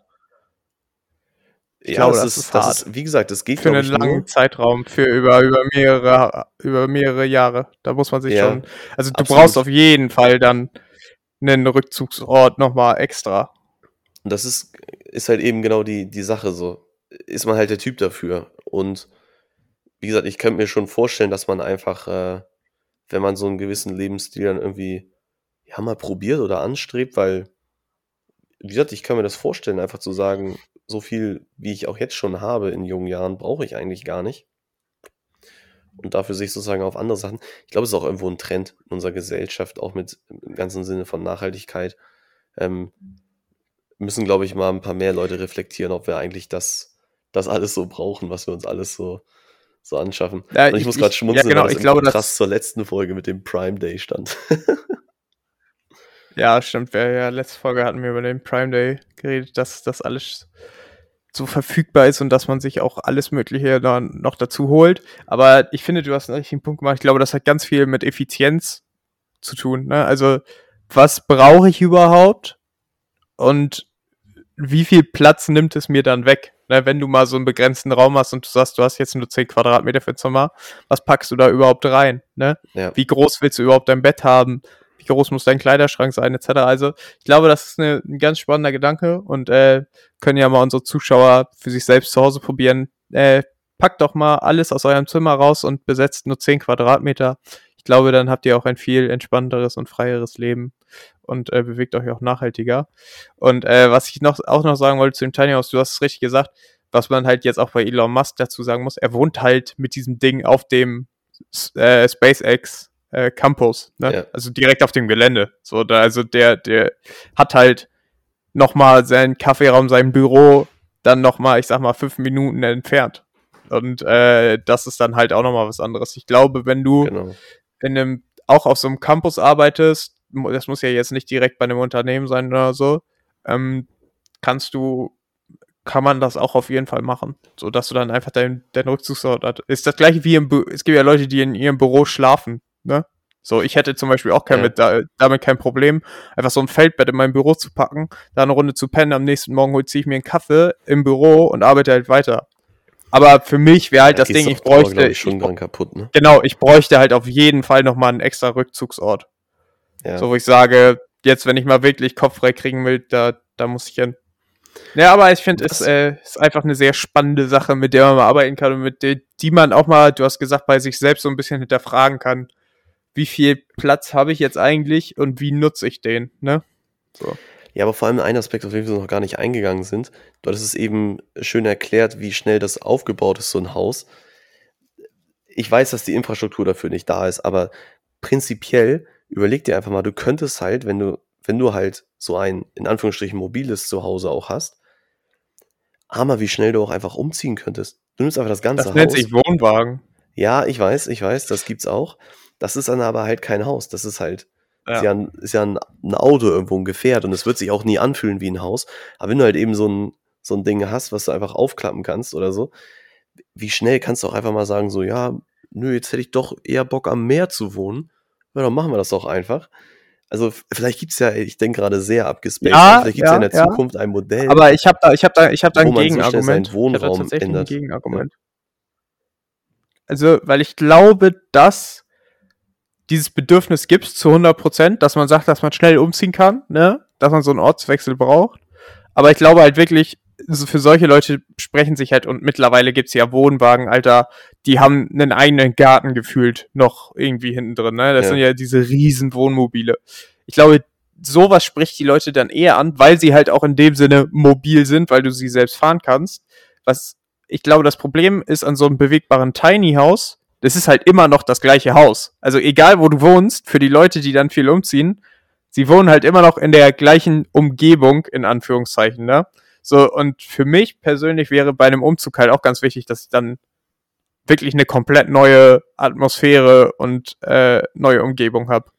Ich ja, glaube, das, das, ist, das ist, wie gesagt, das geht für einen langen nur. Zeitraum, für über, über mehrere, über mehrere Jahre. Da muss man sich ja, schon, also du absolut. brauchst auf jeden Fall dann einen Rückzugsort nochmal extra. Und das ist, ist halt eben genau die, die Sache so. Ist man halt der Typ dafür. Und wie gesagt, ich könnte mir schon vorstellen, dass man einfach äh, wenn man so einen gewissen Lebensstil dann irgendwie ja mal probiert oder anstrebt, weil wie gesagt, ich kann mir das vorstellen, einfach zu sagen, so viel wie ich auch jetzt schon habe in jungen Jahren, brauche ich eigentlich gar nicht. Und dafür sich sozusagen auf andere Sachen. Ich glaube, es ist auch irgendwo ein Trend in unserer Gesellschaft, auch mit im ganzen Sinne von Nachhaltigkeit. Ähm, müssen, glaube ich, mal ein paar mehr Leute reflektieren, ob wir eigentlich das, das alles so brauchen, was wir uns alles so so anschaffen. Ja, ich, ich muss gerade schmunzeln, ja, genau, weil das ich glaube, krass zur letzten Folge mit dem Prime Day stand. ja, stimmt. Ja, letzte Folge hatten wir über den Prime Day geredet, dass das alles so verfügbar ist und dass man sich auch alles Mögliche dann noch dazu holt. Aber ich finde, du hast einen richtigen Punkt gemacht. Ich glaube, das hat ganz viel mit Effizienz zu tun. Ne? Also, was brauche ich überhaupt? Und wie viel Platz nimmt es mir dann weg? Ne, wenn du mal so einen begrenzten Raum hast und du sagst, du hast jetzt nur 10 Quadratmeter für Zimmer, was packst du da überhaupt rein? Ne? Ja. Wie groß willst du überhaupt dein Bett haben? Wie groß muss dein Kleiderschrank sein, etc. Also ich glaube, das ist eine, ein ganz spannender Gedanke und äh, können ja mal unsere Zuschauer für sich selbst zu Hause probieren. Äh, packt doch mal alles aus eurem Zimmer raus und besetzt nur 10 Quadratmeter. Ich glaube, dann habt ihr auch ein viel entspannteres und freieres Leben und äh, bewegt euch auch nachhaltiger. Und äh, was ich noch auch noch sagen wollte zu dem Tiny House, du hast es richtig gesagt, was man halt jetzt auch bei Elon Musk dazu sagen muss, er wohnt halt mit diesem Ding auf dem äh, SpaceX äh, Campus, ne? Ja. also direkt auf dem Gelände. So, da, also der, der hat halt nochmal seinen Kaffeeraum, sein Büro, dann nochmal, ich sag mal, fünf Minuten entfernt. Und äh, das ist dann halt auch nochmal was anderes. Ich glaube, wenn du Genau. in einem, auch auf so einem Campus arbeitest, das muss ja jetzt nicht direkt bei einem Unternehmen sein oder so, ähm, kannst du, kann man das auch auf jeden Fall machen. So dass du dann einfach deinen dein Rückzugsort hast. Ist das gleiche wie im Bü es gibt ja Leute, die in ihrem Büro schlafen, ne? So, ich hätte zum Beispiel auch kein Ja. mit, da, damit kein Problem, einfach so ein Feldbett in mein Büro zu packen, da eine Runde zu pennen, am nächsten Morgen ziehe ich mir einen Kaffee im Büro und arbeite halt weiter. Aber für mich wäre halt Da das Ding, ich Dauer, bräuchte, ich, schon dran kaputt, ne? genau, ich bräuchte halt auf jeden Fall nochmal einen extra Rückzugsort. Ja. So, wo ich sage, jetzt, wenn ich mal wirklich Kopf frei kriegen will, da, da muss ich hin. Ja, aber ich finde, es äh, ist einfach eine sehr spannende Sache, mit der man mal arbeiten kann und mit der, die man auch mal, du hast gesagt, bei sich selbst so ein bisschen hinterfragen kann. Wie viel Platz habe ich jetzt eigentlich und wie nutze ich den, ne? So. Ja, aber vor allem ein Aspekt, auf den wir noch gar nicht eingegangen sind. Du hattest es eben schön erklärt, wie schnell das aufgebaut ist, so ein Haus. Ich weiß, dass die Infrastruktur dafür nicht da ist, aber prinzipiell überleg dir einfach mal, du könntest halt, wenn du, wenn du halt so ein, in Anführungsstrichen, mobiles Zuhause auch hast, hammer, wie schnell du auch einfach umziehen könntest. Du nimmst einfach das ganze Das nennt Haus. sich Wohnwagen. Ja, ich weiß, ich weiß, das gibt's auch. Das ist dann aber halt kein Haus. Das ist halt ist ja, ein, ist ja ein, ein Auto irgendwo, ein Gefährt und es wird sich auch nie anfühlen wie ein Haus. Aber wenn du halt eben so ein, so ein Ding hast, was du einfach aufklappen kannst oder so, wie schnell kannst du auch einfach mal sagen, so, ja, nö, jetzt hätte ich doch eher Bock am Meer zu wohnen. Ja, dann machen wir das doch einfach. Also vielleicht gibt's ja, ich denke gerade sehr abgespaced, Ja, aber vielleicht gibt's ja, in ja, der ja. Zukunft ein Modell. Aber ich habe da, ich habe da, ich habe da ein man so Gegenargument. seinen ich hab da Wohnraum tatsächlich ändert. ein Gegenargument. Also, weil ich glaube, dass dieses Bedürfnis gibt zu 100 Prozent, dass man sagt, dass man schnell umziehen kann, ne, dass man so einen Ortswechsel braucht. Aber ich glaube halt wirklich, für solche Leute sprechen sich halt und mittlerweile gibt's ja Wohnwagen, Alter, die haben einen eigenen Garten gefühlt noch irgendwie hinten drin, ne? Das Ja. sind ja diese riesen Wohnmobile. Ich glaube, sowas spricht die Leute dann eher an, weil sie halt auch in dem Sinne mobil sind, weil du sie selbst fahren kannst. Was ich glaube, das Problem ist an so einem bewegbaren Tiny House, das ist halt immer noch das gleiche Haus. Also egal, wo du wohnst, für die Leute, die dann viel umziehen, sie wohnen halt immer noch in der gleichen Umgebung, in Anführungszeichen, ne? So, und für mich persönlich wäre bei einem Umzug halt auch ganz wichtig, dass ich dann wirklich eine komplett neue Atmosphäre und äh, neue Umgebung habe.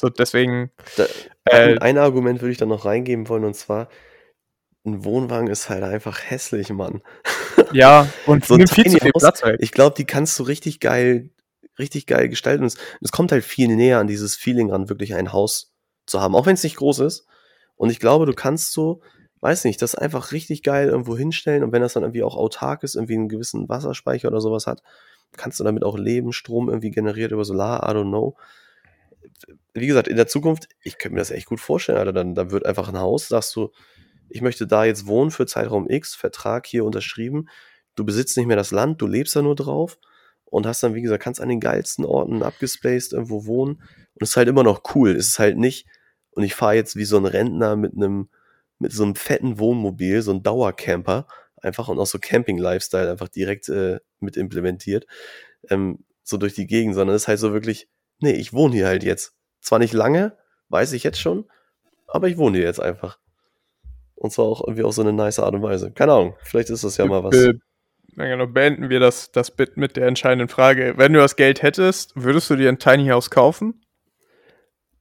So, deswegen, Da, äh, ein, ein Argument würde ich dann noch reingeben wollen, und zwar, ein Wohnwagen ist halt einfach hässlich, Mann. ja, und So nimmt viel zu viel House, Platz weg. Ich glaube, die kannst du richtig geil, richtig geil gestalten. Und es, es kommt halt viel näher an dieses Feeling ran, wirklich ein Haus zu haben, auch wenn es nicht groß ist. Und ich glaube, du kannst so, weiß nicht, das einfach richtig geil irgendwo hinstellen. Und wenn das dann irgendwie auch autark ist, irgendwie einen gewissen Wasserspeicher oder sowas hat, kannst du damit auch leben, Strom irgendwie generiert über Solar, I don't know. Wie gesagt, in der Zukunft, ich könnte mir das echt gut vorstellen, Alter. Dann, dann wird einfach ein Haus, sagst du, ich möchte da jetzt wohnen für Zeitraum X, Vertrag hier unterschrieben. Du besitzt nicht mehr das Land, du lebst da nur drauf und hast dann, wie gesagt, kannst an den geilsten Orten abgespaced irgendwo wohnen. Und es ist halt immer noch cool. Es ist halt nicht, und ich fahre jetzt wie so ein Rentner mit einem, mit so einem fetten Wohnmobil, so ein Dauercamper, einfach und auch so Camping-Lifestyle einfach direkt äh, mit implementiert, ähm, so durch die Gegend, sondern es ist halt so wirklich, nee, ich wohne hier halt jetzt. Zwar nicht lange, weiß ich jetzt schon, aber ich wohne hier jetzt einfach. Und zwar auch irgendwie auf so eine nice Art und Weise. Keine Ahnung, vielleicht ist das ja mal was. Ja, genau, beenden wir das, das Bit mit der entscheidenden Frage. Wenn du das Geld hättest, würdest du dir ein Tiny House kaufen?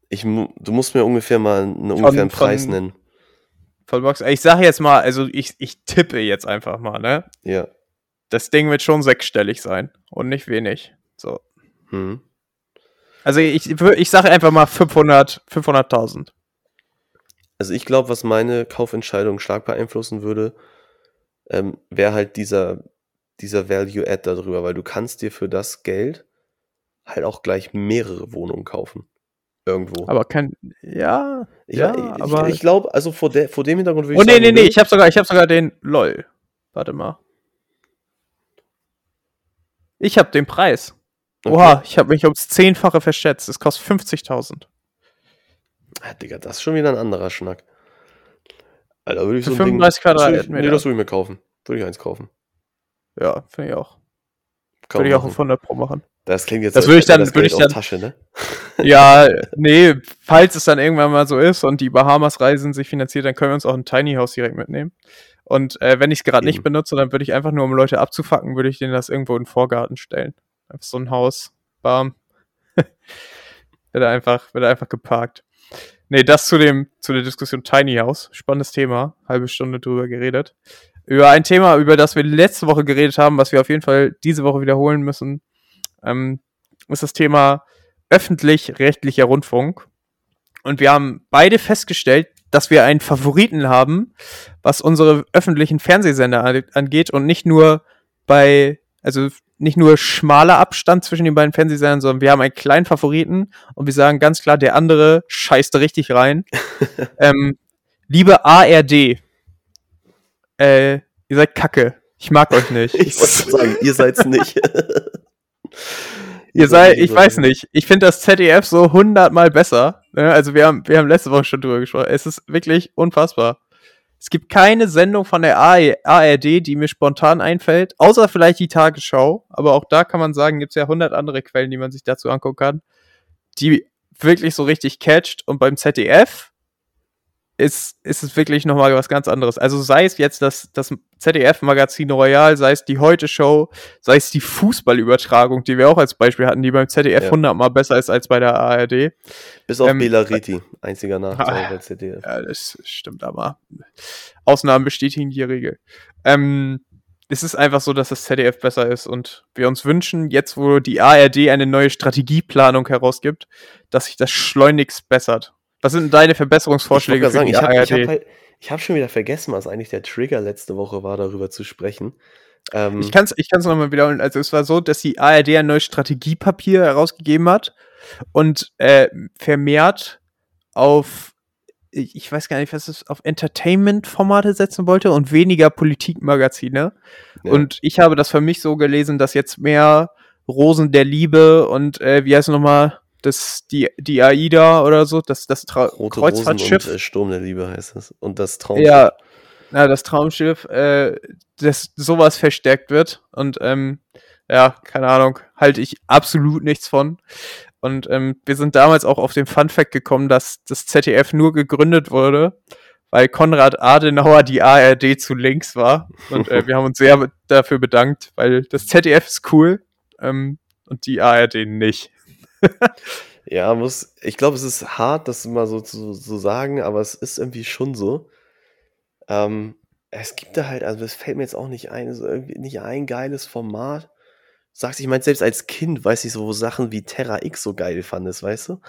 Ich, du musst mir ungefähr mal einen ungefähren von- Preis nennen. Voll Box. Ich sage jetzt mal, also ich, ich tippe jetzt einfach mal, ne? Ja. Das Ding wird schon sechsstellig sein und nicht wenig. So. Hm. Also ich, ich sage einfach mal 500, 500.000. Also ich glaube, was meine Kaufentscheidung stark beeinflussen würde, ähm, wäre halt dieser, dieser Value-Add darüber, weil du kannst dir für das Geld halt auch gleich mehrere Wohnungen kaufen. Irgendwo. Aber kein, ja, ich ja, ich, aber- ich, ich glaube, also vor, der, vor dem Hintergrund würde Oh ich nee, sagen, nee, nee, nö. ich habe sogar, ich habe sogar den LOL. Warte mal. Ich habe den Preis. Okay. Oha, ich habe mich ums Zehnfache verschätzt. Es kostet 50.000. Ah, Digga, das ist schon wieder ein anderer Schnack. Alter, würde ich Für so ein 35 Ding, das würde ich, Quadratmeter. Nee, das würde ich mir kaufen. Würde ich eins kaufen. Ja, finde ich auch. Kann Würde ich auch auf machen. 100 Pro machen. Das klingt jetzt Das würde ich dann- das würde ich dann- Tasche, ne? Ja, nee, falls es dann irgendwann mal so ist und die Bahamas-Reisen sich finanziert, dann können wir uns auch ein Tiny House direkt mitnehmen. Und äh, wenn ich es gerade nicht benutze, dann würde ich einfach nur, um Leute abzufacken, würde ich denen das irgendwo in den Vorgarten stellen. Einfach so ein Haus. Bam. wird einfach, wird einfach geparkt. Nee, das zu dem, zu der Diskussion Tiny House. Spannendes Thema. Halbe Stunde drüber geredet. Über ein Thema, über das wir letzte Woche geredet haben, was wir auf jeden Fall diese Woche wiederholen müssen, ähm, ist das Thema öffentlich-rechtlicher Rundfunk. Und wir haben beide festgestellt, dass wir einen Favoriten haben, was unsere öffentlichen Fernsehsender an- angeht und nicht nur bei, also nicht nur schmaler Abstand zwischen den beiden Fernsehsendern, sondern wir haben einen kleinen Favoriten und wir sagen ganz klar, der andere scheißt richtig rein. ähm, liebe ARD, äh, ihr seid kacke. Ich mag euch nicht. Ich wollte sagen, ihr seid's nicht. Ihr seid, ich weiß nicht. Ich finde das ZDF so hundertmal besser. Ne? Also wir haben, wir haben letzte Woche schon drüber gesprochen. Es ist wirklich unfassbar. Es gibt keine Sendung von der ARD, die mir spontan einfällt, außer vielleicht die Tagesschau. Aber auch da kann man sagen, gibt es ja hundert andere Quellen, die man sich dazu angucken kann, die wirklich so richtig catcht. Und beim ZDF ist, ist es wirklich nochmal was ganz anderes. Also sei es jetzt das, das ZDF-Magazin Royal, sei es die Heute-Show, sei es die Fußballübertragung, die wir auch als Beispiel hatten, die beim ZDF Ja. hundertmal besser ist als bei der ARD. Bis auf Ähm, Bela Reti, einziger Nachteil Ah. bei ZDF. Ja, das stimmt aber. Ausnahmen bestätigen die Regel. Ähm, es ist einfach so, dass das ZDF besser ist und wir uns wünschen, jetzt wo die ARD eine neue Strategieplanung herausgibt, dass sich das schleunigst bessert. Was sind denn deine Verbesserungsvorschläge ich für gerade die sagen, ich habe halt, hab schon wieder vergessen, was eigentlich der Trigger letzte Woche war, darüber zu sprechen. Ähm, Ich kann es ich kann's nochmal wiederholen. Also es war so, dass die ARD ein neues Strategiepapier herausgegeben hat und äh, vermehrt auf, ich ich weiß gar nicht, was es auf Entertainment-Formate setzen wollte und weniger Politikmagazine. ja. Und ich habe das für mich so gelesen, dass jetzt mehr Rosen der Liebe und äh, wie heißt es nochmal, das, die, die AIDA oder so, das, das Tra Rote Rosen Kreuzfahrtschiff. und äh, Sturm der Liebe heißt es. Und das Traumschiff. Ja, ja, das Traumschiff, äh, dass sowas verstärkt wird. Und ähm, ja, keine Ahnung, halte ich absolut nichts von. Und ähm, wir sind damals auch auf den Fun Fact gekommen, dass das ZDF nur gegründet wurde, weil Konrad Adenauer die ARD zu links war. Und äh, wir haben uns sehr dafür bedankt, weil das ZDF ist cool ähm, und die ARD nicht. Ja, muss, ich glaube, es ist hart, das mal so zu so sagen, aber es ist irgendwie schon so. Ähm, es gibt da halt, also es fällt mir jetzt auch nicht ein, so irgendwie nicht ein geiles Format. Sagst, ich meine, selbst als Kind weiß ich so, wo Sachen wie Terra X so geil fandest, weißt du?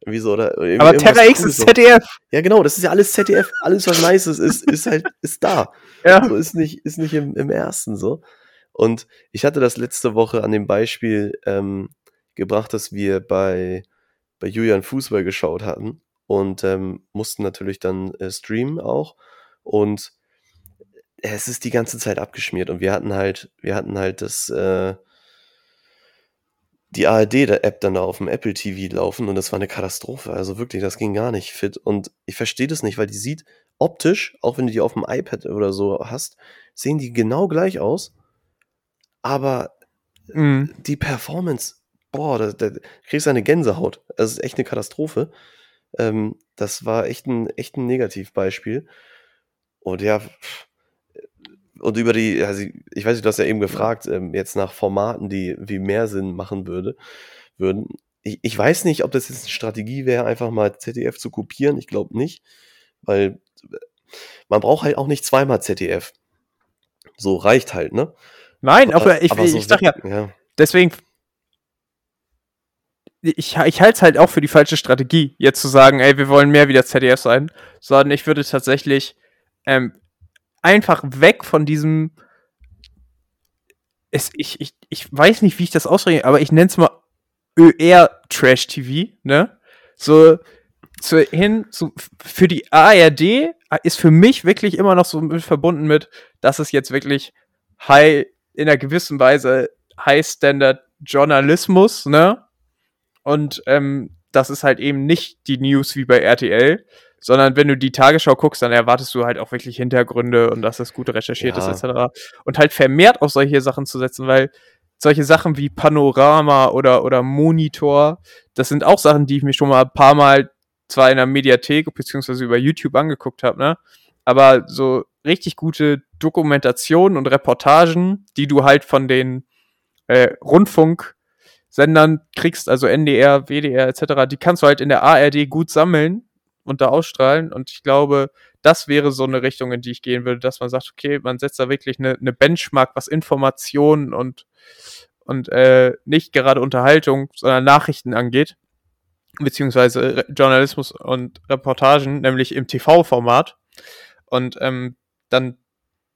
Irgendwie so, oder irgendwie Aber Terra X ist so. ZDF. Ja, genau, das ist ja alles ZDF, alles was nice ist, ist, ist halt, ist da. Ja. So ist nicht, ist nicht im, im ersten so. Und ich hatte das letzte Woche an dem Beispiel ähm, gebracht, dass wir bei, bei Julian Fußball geschaut hatten und ähm, mussten natürlich dann äh, streamen auch. Und es ist die ganze Zeit abgeschmiert und wir hatten halt, wir hatten halt das, äh, die ARD-App dann da auf dem Apple TV laufen und das war eine Katastrophe. Also wirklich, das ging gar nicht fit. Und ich verstehe das nicht, weil die sieht optisch, auch wenn du die auf dem iPad oder so hast, sehen die genau gleich aus. Aber Mhm. die Performance, boah, da, da kriegst du eine Gänsehaut. Das ist echt eine Katastrophe. Ähm, das war echt ein, echt ein Negativbeispiel. Und ja, und über die, also ich weiß nicht, du hast ja eben gefragt, ähm, jetzt nach Formaten, die wie mehr Sinn machen würde, würden. Ich, ich weiß nicht, ob das jetzt eine Strategie wäre, einfach mal ZDF zu kopieren. Ich glaube nicht, weil man braucht halt auch nicht zweimal ZDF. So reicht halt, ne? Nein, aber, ich, aber so ich sag ja, ja. deswegen, ich, ich halte es halt auch für die falsche Strategie, jetzt zu sagen, ey, wir wollen mehr wie das ZDF sein, sondern ich würde tatsächlich ähm, einfach weg von diesem, es, ich, ich, ich weiß nicht, wie ich das ausdrücke, aber ich nenne es mal ÖR-Trash-TV, ne? So, zu, hin zu, für die ARD ist für mich wirklich immer noch so mit verbunden mit, dass es jetzt wirklich high, in einer gewissen Weise High-Standard-Journalismus, ne? Und ähm, das ist halt eben nicht die News wie bei RTL, sondern wenn du die Tagesschau guckst, dann erwartest du halt auch wirklich Hintergründe und dass das gut recherchiert Ja. ist, etc. Und halt vermehrt auf solche Sachen zu setzen, weil solche Sachen wie Panorama oder, oder Monitor, das sind auch Sachen, die ich mir schon mal ein paar Mal zwar in der Mediathek beziehungsweise über YouTube angeguckt habe, ne? Aber so richtig gute Dokumentationen und Reportagen, die du halt von den äh, Rundfunksendern kriegst, also NDR, WDR etc., die kannst du halt in der ARD gut sammeln und da ausstrahlen. Und ich glaube, das wäre so eine Richtung, in die ich gehen würde, dass man sagt, okay, man setzt da wirklich eine, eine Benchmark, was Informationen und, und äh, nicht gerade Unterhaltung, sondern Nachrichten angeht, beziehungsweise Journalismus und Reportagen, nämlich im TV-Format. Und ähm, dann,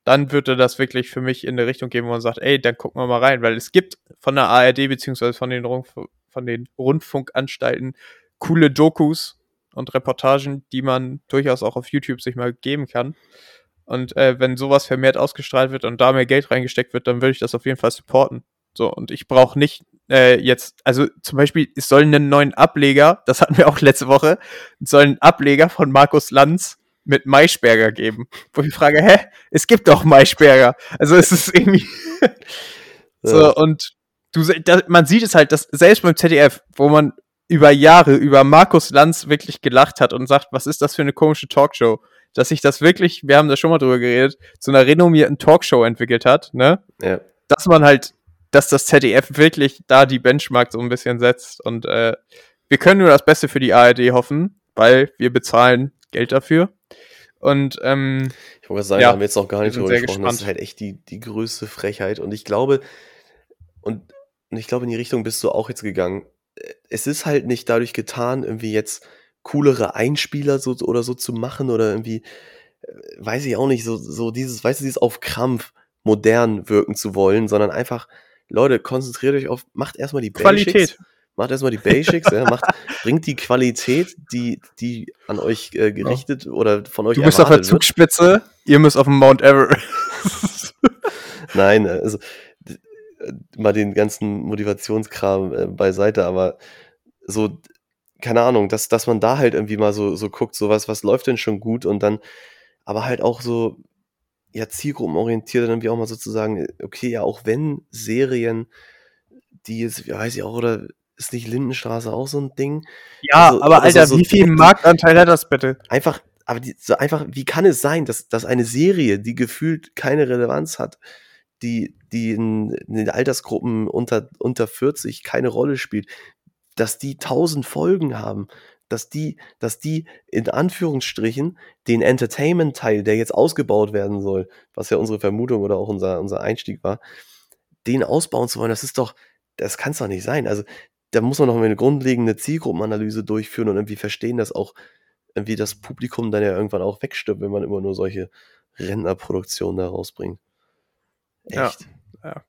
dann würde das wirklich für mich in eine Richtung gehen, wo man sagt, ey, dann gucken wir mal rein, weil es gibt von der ARD beziehungsweise von den, Rundf von den Rundfunkanstalten coole Dokus und Reportagen, die man durchaus auch auf YouTube sich mal geben kann. Und äh, wenn sowas vermehrt ausgestrahlt wird und da mehr Geld reingesteckt wird, dann würde ich das auf jeden Fall supporten. So, und ich brauche nicht äh, jetzt, also zum Beispiel, es soll einen neuen Ableger, das hatten wir auch letzte Woche, soll einen Ableger von Markus Lanz mit Maischberger geben. Wo ich frage, hä? Es gibt doch Maischberger. Also es ist irgendwie. so, und du, da, man sieht es halt, dass selbst beim ZDF, wo man über Jahre über Markus Lanz wirklich gelacht hat und sagt, was ist das für eine komische Talkshow, dass sich das wirklich, wir haben da schon mal drüber geredet, zu einer renommierten Talkshow entwickelt hat, ne? Ja. Dass man halt, dass das ZDF wirklich da die Benchmark so ein bisschen setzt und äh, wir können nur das Beste für die ARD hoffen, weil wir bezahlen Geld dafür. Und ähm, ich wollte sagen, ja, haben wir jetzt noch gar nicht drüber gesprochen. Gespannt. Das ist halt echt die, die größte Frechheit. Und ich glaube, und, und ich glaube, in die Richtung bist du auch jetzt gegangen es ist halt nicht dadurch getan, irgendwie jetzt coolere Einspieler so oder so zu machen oder irgendwie, äh, weiß ich auch nicht, so, so dieses, weißt du, dieses auf Krampf modern wirken zu wollen, sondern einfach, Leute, konzentriert euch auf, macht erstmal die Qualität. Basics. Macht erstmal die Basics, ja, macht, bringt die Qualität, die, die an euch äh, gerichtet ja. oder von euch Du bist auf der Zugspitze, wird. ihr müsst auf dem Mount Everest. Nein, also mal den ganzen Motivationskram äh, beiseite, aber so, keine Ahnung, dass, dass man da halt irgendwie mal so, so guckt, so was, was läuft denn schon gut und dann, aber halt auch so, ja, zielgruppenorientiert dann irgendwie auch mal sozusagen, okay, ja, auch wenn Serien, die jetzt, ja, weiß ich auch, oder ist nicht Lindenstraße auch so ein Ding? Ja, also, aber Alter, so, wie viel Marktanteil hat das bitte? Einfach, aber die, so einfach, wie kann es sein, dass, dass eine Serie, die gefühlt keine Relevanz hat, die, die in, in den Altersgruppen unter, unter 40 keine Rolle spielt, dass die tausend Folgen haben, dass die, dass die in Anführungsstrichen den Entertainment-Teil, der jetzt ausgebaut werden soll, was ja unsere Vermutung oder auch unser, unser Einstieg war, den ausbauen zu wollen, das ist doch, das kann es doch nicht sein. Also da muss man noch eine grundlegende Zielgruppenanalyse durchführen und irgendwie verstehen, dass auch irgendwie das Publikum dann ja irgendwann auch wegstirbt, wenn man immer nur solche Rentnerproduktionen da rausbringt. Echt? Ja, ja.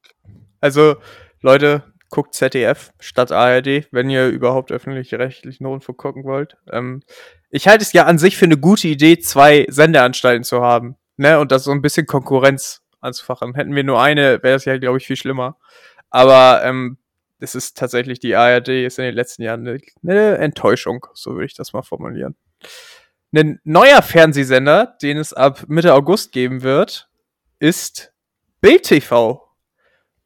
Also, Leute, guckt ZDF statt ARD, wenn ihr überhaupt öffentlich-rechtlichen Rundfunk gucken wollt. Ähm, ich halte es ja an sich für eine gute Idee, zwei Sendeanstalten zu haben, ne, und das so ein bisschen Konkurrenz anzufachen. Hätten wir nur eine, wäre es ja, glaube ich, viel schlimmer. Aber ähm, es ist tatsächlich, die ARD ist in den letzten Jahren eine, eine Enttäuschung, so würde ich das mal formulieren. Ein neuer Fernsehsender, den es ab Mitte August geben wird, ist Bild TV.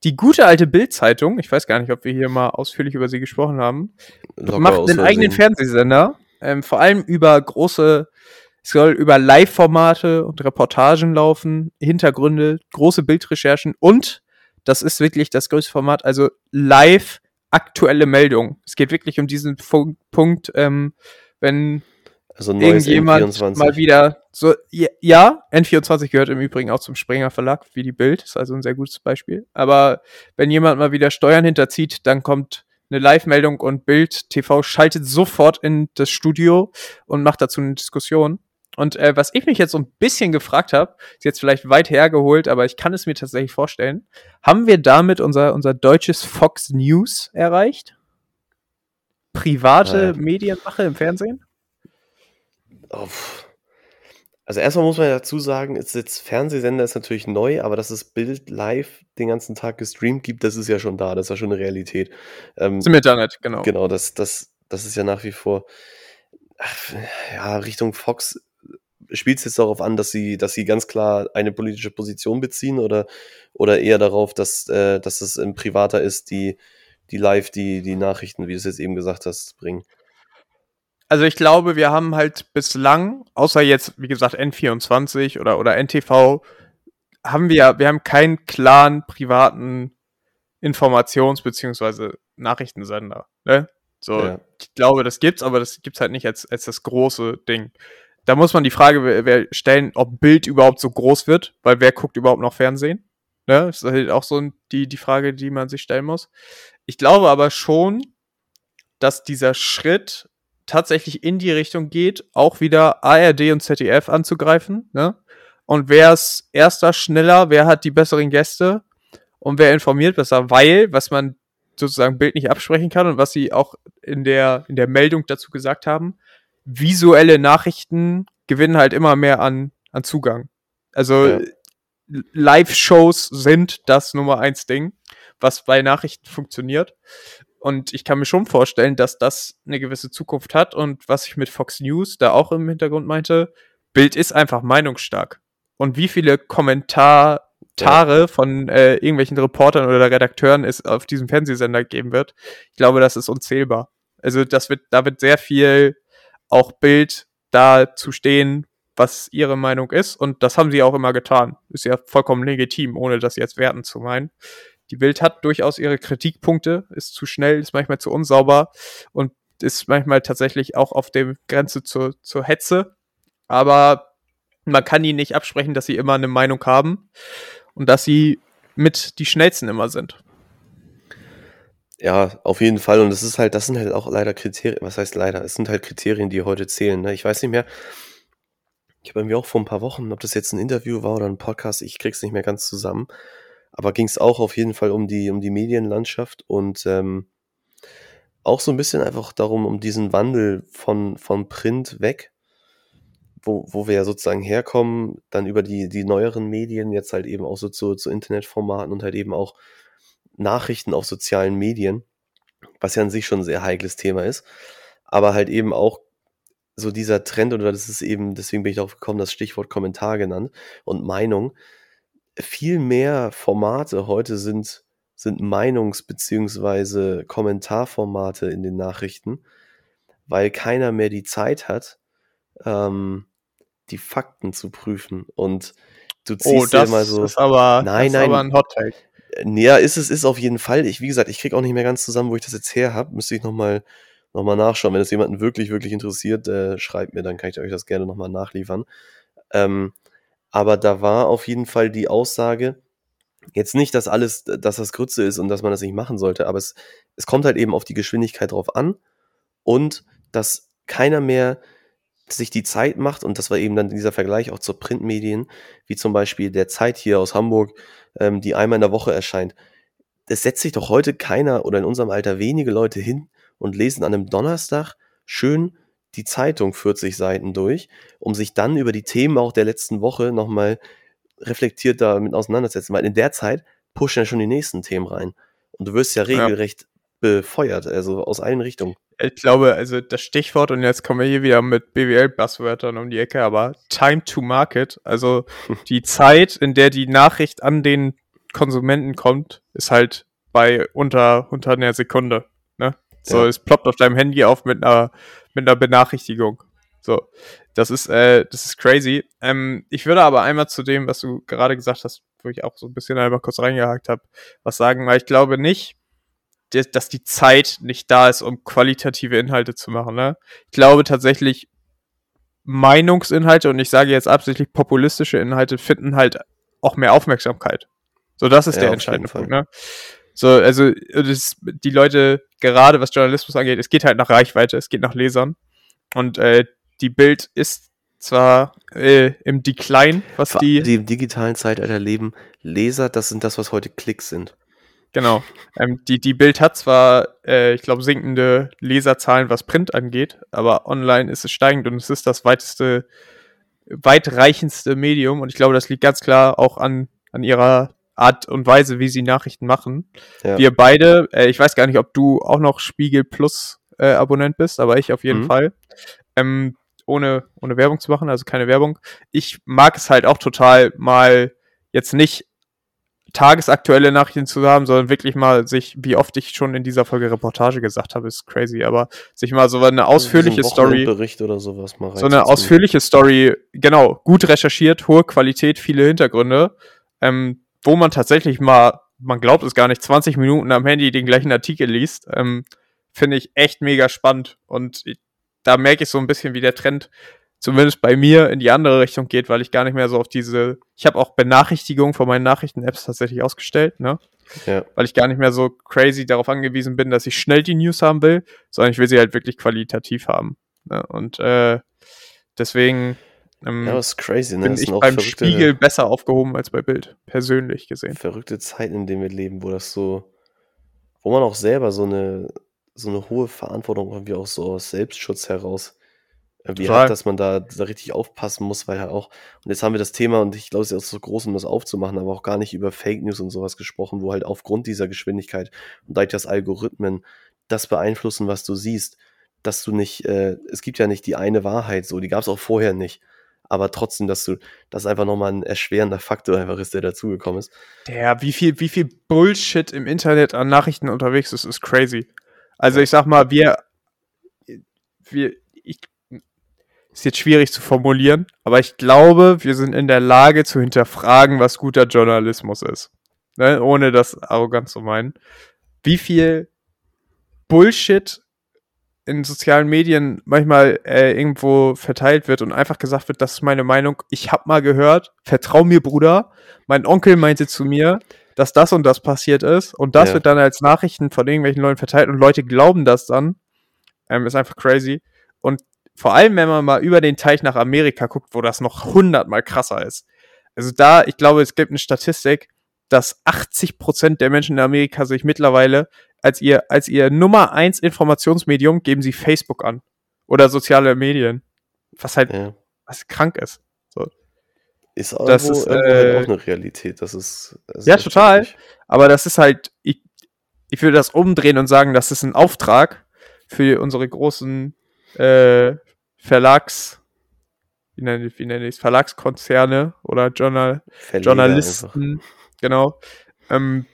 Die gute alte Bild-Zeitung, ich weiß gar nicht, ob wir hier mal ausführlich über sie gesprochen haben, Locker macht einen eigenen Fernsehsender, ähm, vor allem über große, es soll über Live-Formate und Reportagen laufen, Hintergründe, große Bildrecherchen und das ist wirklich das größte Format, also live aktuelle Meldungen. Es geht wirklich um diesen Punkt, ähm, wenn also irgendjemand N24. mal wieder so, ja, N24 gehört im Übrigen auch zum Springer Verlag, wie die Bild, ist also ein sehr gutes Beispiel. Aber wenn jemand mal wieder Steuern hinterzieht, dann kommt eine Live-Meldung und Bild TV schaltet sofort in das Studio und macht dazu eine Diskussion. Und äh, was ich mich jetzt so ein bisschen gefragt habe, ist jetzt vielleicht weit hergeholt, aber ich kann es mir tatsächlich vorstellen, haben wir damit unser, unser deutsches Fox News erreicht? Private Nein. Medienmache im Fernsehen? Also erstmal muss man dazu sagen, ist jetzt Fernsehsender ist natürlich neu, aber dass es Bild live den ganzen Tag gestreamt gibt, das ist ja schon da, das ist ja schon eine Realität. Ähm, Sind wir da nicht, genau. Genau, das, das, das ist ja nach wie vor, ach, ja, Richtung Fox spielt es jetzt darauf an, dass sie, dass sie ganz klar eine politische Position beziehen oder, oder eher darauf, dass, äh, dass es ein privater ist, die, die live die, die Nachrichten, wie du es jetzt eben gesagt hast, bringen? Also ich glaube, wir haben halt bislang, außer jetzt, wie gesagt, N24 oder, oder NTV, haben wir, wir haben keinen klaren privaten Informations- bzw. Nachrichtensender. Ne? So, ja. ich glaube, das gibt's, aber das gibt's halt nicht als, als das große Ding. Da muss man die Frage stellen, ob Bild überhaupt so groß wird, weil wer guckt überhaupt noch Fernsehen? Ne? Das ist halt auch so die, die Frage, die man sich stellen muss. Ich glaube aber schon, dass dieser Schritt tatsächlich in die Richtung geht, auch wieder ARD und ZDF anzugreifen. Ne? Und wer ist erster, schneller, wer hat die besseren Gäste und wer informiert besser, weil, was man sozusagen Bild nicht absprechen kann und was sie auch in der, in der Meldung dazu gesagt haben, visuelle Nachrichten gewinnen halt immer mehr an, an Zugang. Also ja. Live-Shows sind das Nummer eins Ding, was bei Nachrichten funktioniert. Und ich kann mir schon vorstellen, dass das eine gewisse Zukunft hat. Und was ich mit Fox News da auch im Hintergrund meinte, Bild ist einfach meinungsstark. Und wie viele Kommentare ja. von äh, irgendwelchen Reportern oder Redakteuren es auf diesem Fernsehsender geben wird, ich glaube, das ist unzählbar. Also das wird, da wird sehr viel auch Bild da zu stehen, was ihre Meinung ist. Und das haben sie auch immer getan. Ist ja vollkommen legitim, ohne das jetzt werten zu meinen. Die Bild hat durchaus ihre Kritikpunkte, ist zu schnell, ist manchmal zu unsauber und ist manchmal tatsächlich auch auf der Grenze zur, zur Hetze. Aber man kann ihnen nicht absprechen, dass sie immer eine Meinung haben und dass sie mit die schnellsten immer sind. Ja, auf jeden Fall. Und das ist halt, das sind halt auch leider Kriterien, was heißt leider? Es sind halt Kriterien, die heute zählen. Ne? Ich weiß nicht mehr, ich habe mir auch vor ein paar Wochen, ob das jetzt ein Interview war oder ein Podcast, ich krieg's nicht mehr ganz zusammen, aber ging es auch auf jeden Fall um die, um die Medienlandschaft und ähm, auch so ein bisschen einfach darum, um diesen Wandel von, von Print weg, wo, wo wir ja sozusagen herkommen, dann über die, die neueren Medien, jetzt halt eben auch so zu, zu Internetformaten und halt eben auch Nachrichten auf sozialen Medien, was ja an sich schon ein sehr heikles Thema ist, aber halt eben auch so dieser Trend, oder das ist eben, deswegen bin ich darauf gekommen, das Stichwort Kommentar genannt und Meinung, viel mehr Formate heute sind, sind Meinungs- bzw. Kommentarformate in den Nachrichten, weil keiner mehr die Zeit hat, ähm, die Fakten zu prüfen. Und du oh, ziehst oh, das dir mal so. Ist aber, nein, das nein, ist aber ein Hot Take. Ja, ist es, ist auf jeden Fall. Ich, wie gesagt, ich kriege auch nicht mehr ganz zusammen, wo ich das jetzt her habe. Müsste ich nochmal noch mal nachschauen. Wenn es jemanden wirklich, wirklich interessiert, äh, schreibt mir, dann kann ich euch das gerne nochmal nachliefern. Ähm, aber da war auf jeden Fall die Aussage, jetzt nicht, dass alles, dass das Grütze ist und dass man das nicht machen sollte, aber es, es kommt halt eben auf die Geschwindigkeit drauf an und dass keiner mehr sich die Zeit macht, und das war eben dann dieser Vergleich auch zur Printmedien, wie zum Beispiel der Zeit hier aus Hamburg, ähm, die einmal in der Woche erscheint. Es setzt sich doch heute keiner oder in unserem Alter wenige Leute hin und lesen an einem Donnerstag schön die Zeitung 40 Seiten durch, um sich dann über die Themen auch der letzten Woche nochmal reflektiert damit auseinandersetzen, weil in der Zeit pushen ja schon die nächsten Themen rein. Und du wirst ja regelrecht ja. befeuert, also aus allen Richtungen. Ich glaube, also das Stichwort, und jetzt kommen wir hier wieder mit BWL-Buzzwörtern um die Ecke, aber Time to Market, also die Zeit, in der die Nachricht an den Konsumenten kommt, ist halt bei unter, unter einer Sekunde. Ne? So, ja. es ploppt auf deinem Handy auf mit einer mit einer Benachrichtigung. So, das ist, äh, das ist crazy. Ähm, ich würde aber einmal zu dem, was du gerade gesagt hast, wo ich auch so ein bisschen einmal kurz reingehakt habe, was sagen, weil ich glaube nicht, dass die Zeit nicht da ist, um qualitative Inhalte zu machen. Ne? Ich glaube tatsächlich, Meinungsinhalte und ich sage jetzt absichtlich populistische Inhalte finden halt auch mehr Aufmerksamkeit. So, das ist ja, der entscheidende Punkt. Ne? So, also das, die Leute, gerade was Journalismus angeht, es geht halt nach Reichweite, es geht nach Lesern. Und äh, die Bild ist zwar äh, im Decline, was die. Die im digitalen Zeitalter leben, Leser, das sind das, was heute Klicks sind. Genau. Ähm, die, die Bild hat zwar, äh, ich glaube, sinkende Leserzahlen, was Print angeht, aber online ist es steigend und es ist das weiteste, weitreichendste Medium und ich glaube, das liegt ganz klar auch an, an ihrer Art und Weise, wie sie Nachrichten machen. Ja. Wir beide, äh, ich weiß gar nicht, ob du auch noch Spiegel Plus äh, Abonnent bist, aber ich auf jeden mhm. Fall. Ähm, ohne, ohne Werbung zu machen, also keine Werbung. Ich mag es halt auch total mal jetzt nicht tagesaktuelle Nachrichten zu haben, sondern wirklich mal sich, wie oft ich schon in dieser Folge Reportage gesagt habe, ist crazy, aber sich mal so eine ausführliche Story, Bericht oder sowas mal so eine ausführliche Story, genau, gut recherchiert, hohe Qualität, viele Hintergründe, ähm, wo man tatsächlich mal, man glaubt es gar nicht, 20 Minuten am Handy den gleichen Artikel liest, ähm, finde ich echt mega spannend und da merke ich so ein bisschen, wie der Trend zumindest bei mir in die andere Richtung geht, weil ich gar nicht mehr so auf diese, ich habe auch Benachrichtigungen von meinen Nachrichten-Apps tatsächlich ausgestellt, ne? Ja. Weil ich gar nicht mehr so crazy darauf angewiesen bin, dass ich schnell die News haben will, sondern ich will sie halt wirklich qualitativ haben. Ne? Und äh, deswegen ähm, ja, ist crazy, ne? bin ich beim Spiegel besser aufgehoben als bei Bild, persönlich gesehen. Verrückte Zeiten, in denen wir leben, wo das so, wo man auch selber so eine, so eine hohe Verantwortung irgendwie auch so aus Selbstschutz heraus irgendwie hat, dass man da, da richtig aufpassen muss, weil ja auch, und jetzt haben wir das Thema, und ich glaube, es ist auch so groß, um das aufzumachen, aber auch gar nicht über Fake News und sowas gesprochen, wo halt aufgrund dieser Geschwindigkeit und dadurch, dass Algorithmen das beeinflussen, was du siehst, dass du nicht, äh, es gibt ja nicht die eine Wahrheit, so, die gab es auch vorher nicht. Aber trotzdem, dass du, das einfach nochmal ein erschwerender Faktor einfach ist, der dazugekommen ist. Der, wie viel, wie viel Bullshit im Internet an Nachrichten unterwegs ist, ist crazy. Also ich sag mal, wir, wir, ich ist jetzt schwierig zu formulieren, aber ich glaube, wir sind in der Lage zu hinterfragen, was guter Journalismus ist. Ne? Ohne das arrogant zu meinen. Wie viel Bullshit in sozialen Medien manchmal äh, irgendwo verteilt wird und einfach gesagt wird, das ist meine Meinung, ich hab mal gehört, vertrau mir, Bruder. Mein Onkel meinte zu mir, dass das und das passiert ist und das ja. wird dann als Nachrichten von irgendwelchen Leuten verteilt und Leute glauben das dann. Ähm, ist einfach crazy. Und vor allem, wenn man mal über den Teich nach Amerika guckt, wo das noch hundertmal krasser ist. Also da, ich glaube, es gibt eine Statistik, dass 80 Prozent der Menschen in Amerika sich mittlerweile als ihr, als ihr Nummer eins Informationsmedium geben sie Facebook an. Oder soziale Medien. Was halt, ja. was krank ist. So. Ist, auch, das ist halt äh, auch eine Realität. Das ist, das ja, total. Aber das ist halt, ich, ich würde das umdrehen und sagen, das ist ein Auftrag für unsere großen äh, Verlags, wie nenne, wie nenne ich es, Verlagskonzerne oder Journal, Journalisten, einfach. genau, ähm,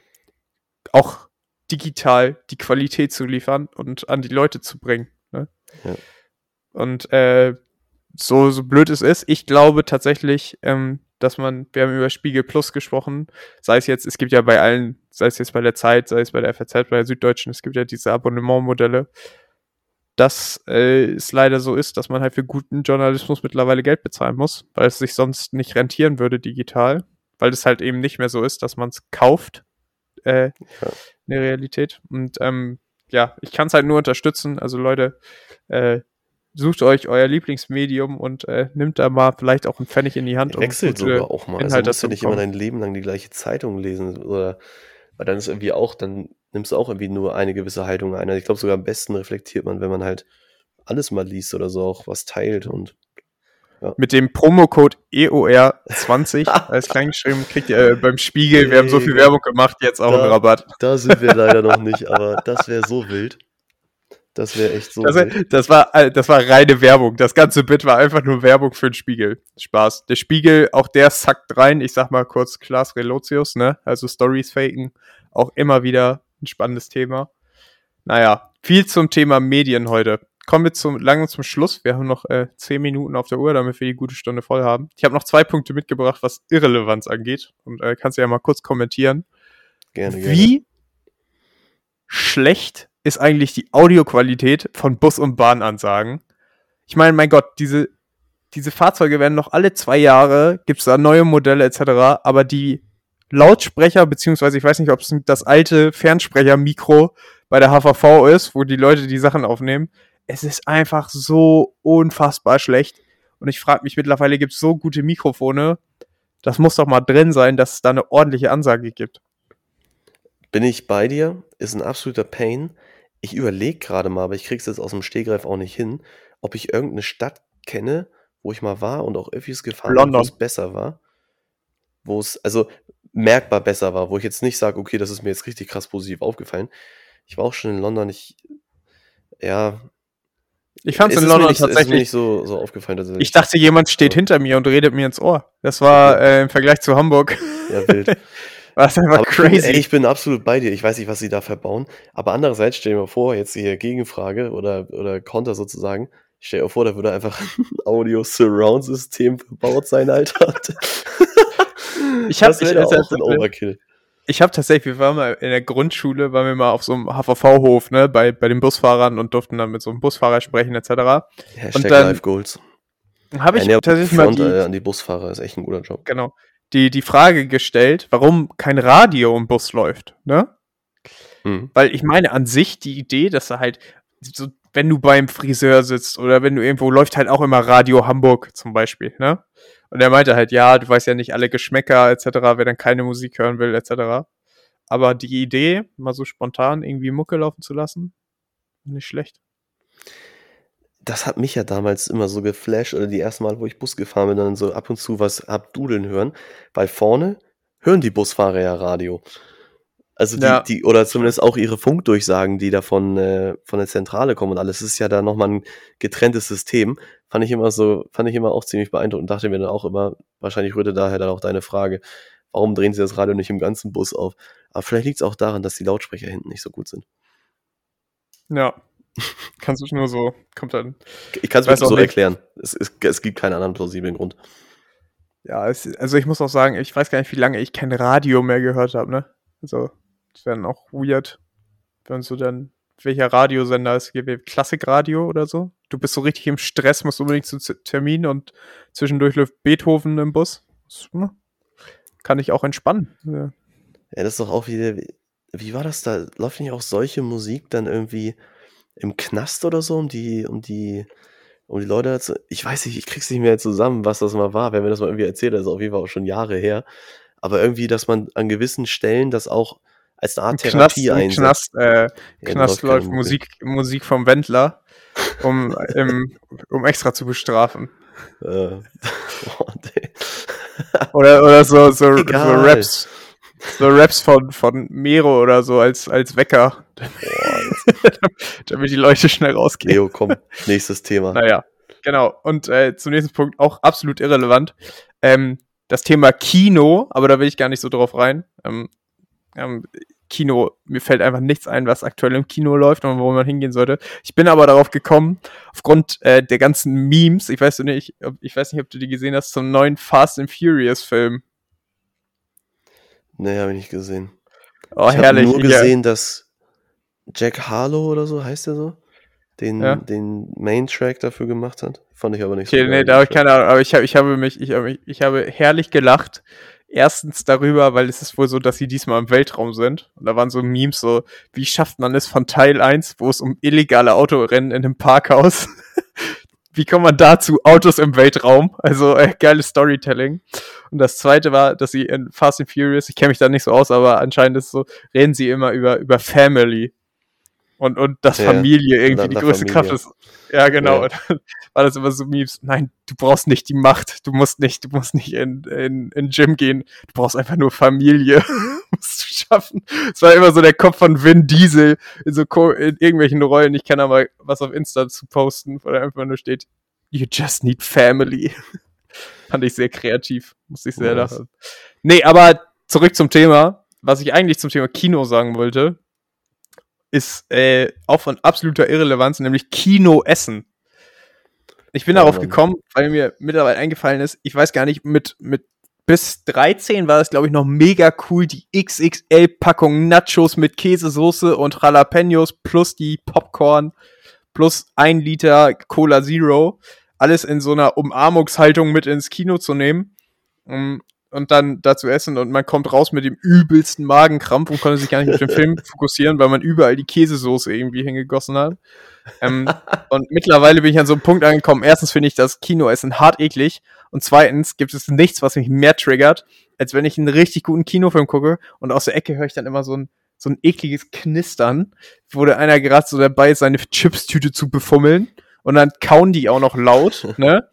auch digital die Qualität zu liefern und an die Leute zu bringen. Ne? Ja. Und äh, so, so blöd es ist, ich glaube tatsächlich, ähm, dass man, wir haben über Spiegel Plus gesprochen, sei es jetzt, es gibt ja bei allen, sei es jetzt bei der Zeit, sei es bei der FAZ, bei der Süddeutschen, es gibt ja diese Abonnementmodelle, dass äh, es leider so ist, dass man halt für guten Journalismus mittlerweile Geld bezahlen muss, weil es sich sonst nicht rentieren würde digital, weil es halt eben nicht mehr so ist, dass man es kauft äh, in der Realität. Und ähm, ja, ich kann es halt nur unterstützen. Also Leute, äh, sucht euch euer Lieblingsmedium und äh, nimmt da mal vielleicht auch einen Pfennig in die Hand. Wechselt sogar auch mal. Inhalte also musst du nicht immer dein Leben lang die gleiche Zeitung lesen oder weil dann ist irgendwie auch, dann nimmst du auch irgendwie nur eine gewisse Haltung ein. Also ich glaube sogar am besten reflektiert man, wenn man halt alles mal liest oder so auch was teilt und ja. Mit dem Promocode EOR20 als kleingeschrieben kriegt ihr äh, beim Spiegel, wir haben so viel Werbung gemacht, jetzt auch da, einen Rabatt. Da sind wir leider noch nicht, aber das wäre so wild. Das wäre echt so. Das, wild. das, war, äh, das war reine Werbung. Das ganze Bit war einfach nur Werbung für den Spiegel. Spaß. Der Spiegel, auch der sackt rein. Ich sag mal kurz Klaas Relotius, ne? Also Stories faken. Auch immer wieder ein spannendes Thema. Naja, viel zum Thema Medien heute. Kommen wir zum, lange zum Schluss. Wir haben noch äh, zehn Minuten auf der Uhr, damit wir die gute Stunde voll haben. Ich habe noch zwei Punkte mitgebracht, was Irrelevanz angeht. Und äh, kannst du ja mal kurz kommentieren. Gerne, gerne. Wie schlecht ist eigentlich die Audioqualität von Bus- und Bahnansagen? Ich meine, mein Gott, diese, diese Fahrzeuge werden noch alle zwei Jahre, gibt es da neue Modelle etc., aber die Lautsprecher, beziehungsweise ich weiß nicht, ob es das alte Fernsprecher-Mikro bei der HVV ist, wo die Leute die Sachen aufnehmen. Es ist einfach so unfassbar schlecht. Und ich frage mich mittlerweile, gibt es so gute Mikrofone? Das muss doch mal drin sein, dass es da eine ordentliche Ansage gibt. Bin ich bei dir? Ist ein absoluter Pain. Ich überlege gerade mal, aber ich krieg's jetzt aus dem Stehgreif auch nicht hin, ob ich irgendeine Stadt kenne, wo ich mal war und auch Öffis gefahren bin, wo es besser war. Wo es, also merkbar besser war, wo ich jetzt nicht sage, okay, das ist mir jetzt richtig krass positiv aufgefallen. Ich war auch schon in London, ich, ja. Ich fand es in London nicht, tatsächlich nicht so, so aufgefallen. Dass ich dachte, jemand steht ja. hinter mir und redet mir ins Ohr. Das war äh, im Vergleich zu Hamburg. Ja, wild. Was einfach Aber crazy. Ey, ich bin absolut bei dir. Ich weiß nicht, was sie da verbauen. Aber andererseits stell dir mal vor, jetzt hier Gegenfrage oder, oder Konter sozusagen. Stell dir vor, da würde einfach ein Audio-Surround-System verbaut sein, Alter. Ich hab- das wäre auch ein Overkill. Ich habe tatsächlich, wir waren mal in der Grundschule, waren wir mal auf so einem HVV-Hof, ne, bei, bei den Busfahrern und durften dann mit so einem Busfahrer sprechen, etc. Hashtag dann- Live Goals. Habe ich Ja, tatsächlich mal die, äh, an die Busfahrer ist echt ein guter Job. genau, die, die Frage gestellt, warum kein Radio im Bus läuft, ne? Hm. Weil ich meine, an sich die Idee, dass da halt, so, wenn du beim Friseur sitzt oder wenn du irgendwo läuft halt auch immer Radio Hamburg zum Beispiel, ne? Und er meinte halt, ja, du weißt ja nicht alle Geschmäcker etc., wer dann keine Musik hören will etc. Aber die Idee, mal so spontan irgendwie Mucke laufen zu lassen, nicht schlecht. Das hat mich ja damals immer so geflasht, oder die ersten Mal, wo ich Bus gefahren bin, dann so ab und zu was abdudeln hören, weil vorne hören die Busfahrer ja Radio. Also die, Ja. die oder zumindest auch ihre Funkdurchsagen, die da von, äh, von der Zentrale kommen und alles. Es ist ja da nochmal ein getrenntes System. Fand ich immer so, fand ich immer auch ziemlich beeindruckend. Dachte mir dann auch immer, wahrscheinlich rührte daher dann auch deine Frage, warum drehen sie das Radio nicht im ganzen Bus auf? Aber vielleicht liegt es auch daran, dass die Lautsprecher hinten nicht so gut sind. Ja. Kannst du nur so, kommt dann. Ich kann es mir so nicht. erklären. Es, es, es gibt keinen anderen plausiblen Grund. Ja, es, also ich muss auch sagen, ich weiß gar nicht, wie lange ich kein Radio mehr gehört habe, ne? Also, das dann auch weird, wenn so dann, welcher Radiosender es gibt, Klassikradio oder so. Du bist so richtig im Stress, musst unbedingt zu Termin und zwischendurch läuft Beethoven im Bus. Das, ne? Kann ich auch entspannen. Ja. Ja, das ist doch auch wieder. Wie, war das da? Läuft nicht auch solche Musik dann irgendwie im Knast oder so, um die, um die, um die Leute zu. Ich weiß nicht, ich krieg's nicht mehr zusammen, was das mal war. Wer mir das mal irgendwie erzählt, das ist auf jeden Fall auch schon Jahre her. Aber irgendwie, dass man an gewissen Stellen das auch als eine Art Knast, Therapie einsetzt. Knast, äh, Ja, da Knast läuft. Musik, Musik vom Wendler, um, im, um extra zu bestrafen. Äh, oh. Oder, oder so, so, so. Raps. So Raps von, von Mero oder so als, als Wecker. Damit die Leute schnell rausgehen. Leo, komm, nächstes Thema. Naja, genau. Und äh, zum nächsten Punkt auch absolut irrelevant. Ähm, das Thema Kino, aber da will ich gar nicht so drauf rein. Ähm, ähm, Kino, mir fällt einfach nichts ein, was aktuell im Kino läuft und wo man hingehen sollte. Ich bin aber darauf gekommen, aufgrund äh, der ganzen Memes, ich weiß nicht, ob, ich weiß nicht, ob du die gesehen hast, zum neuen Fast and Furious Film. Nee, habe ich nicht gesehen. Oh, ich habe herrlich. nur ja. gesehen, dass Jack Harlow oder so heißt der so, den, Ja. den Main-Track dafür gemacht hat. Fand ich aber nicht Okay, so nee, geil. da habe ich keine Ahnung, aber ich, hab, ich habe mich, ich habe, ich habe herrlich gelacht. Erstens darüber, weil es ist wohl so, dass sie diesmal im Weltraum sind. Und da waren so Memes so, wie schafft man es von Teil 1, wo es um illegale Autorennen in einem Parkhaus. wie kommt man dazu? Autos im Weltraum. Also äh, geiles Storytelling. Und das zweite war, dass sie in Fast and Furious, ich kenne mich da nicht so aus, aber anscheinend ist es so, reden sie immer über, über Family. Und, und dass Ja, Familie irgendwie die größte Familia. Kraft ist. Ja, genau. Ja. War das immer so Memes. Nein, du brauchst nicht die Macht. Du musst nicht, du musst nicht in, in, in Gym gehen. Du brauchst einfach nur Familie. musst du schaffen. Es war immer so der Kopf von Vin Diesel in so in irgendwelchen Rollen. Ich kann aber was auf Insta zu posten, wo da einfach nur steht, you just need family. Fand ich sehr kreativ. Muss ich sehr Nice. lachen. Nee, aber zurück zum Thema. Was ich eigentlich zum Thema Kino sagen wollte, ist äh, auch von absoluter Irrelevanz, nämlich Kino essen. Ich bin Ja, darauf gekommen, weil mir mittlerweile eingefallen ist, ich weiß gar nicht, mit, mit bis 13 war es, glaube ich, noch mega cool, die XXL-Packung Nachos mit Käsesoße und Jalapenos plus die Popcorn plus ein Liter Cola Zero, alles in so einer Umarmungshaltung mit ins Kino zu nehmen. Um, und dann dazu essen und man kommt raus mit dem übelsten Magenkrampf und konnte sich gar nicht auf den Film fokussieren, weil man überall die Käsesoße irgendwie hingegossen hat. Ähm, und mittlerweile bin ich an so einem Punkt angekommen. Erstens finde ich das Kinoessen hart eklig und zweitens gibt es nichts, was mich mehr triggert, als wenn ich einen richtig guten Kinofilm gucke und aus der Ecke höre ich dann immer so ein so ein ekliges Knistern, wo der einer gerade so dabei ist, seine Chipstüte zu befummeln und dann kauen die auch noch laut, ne?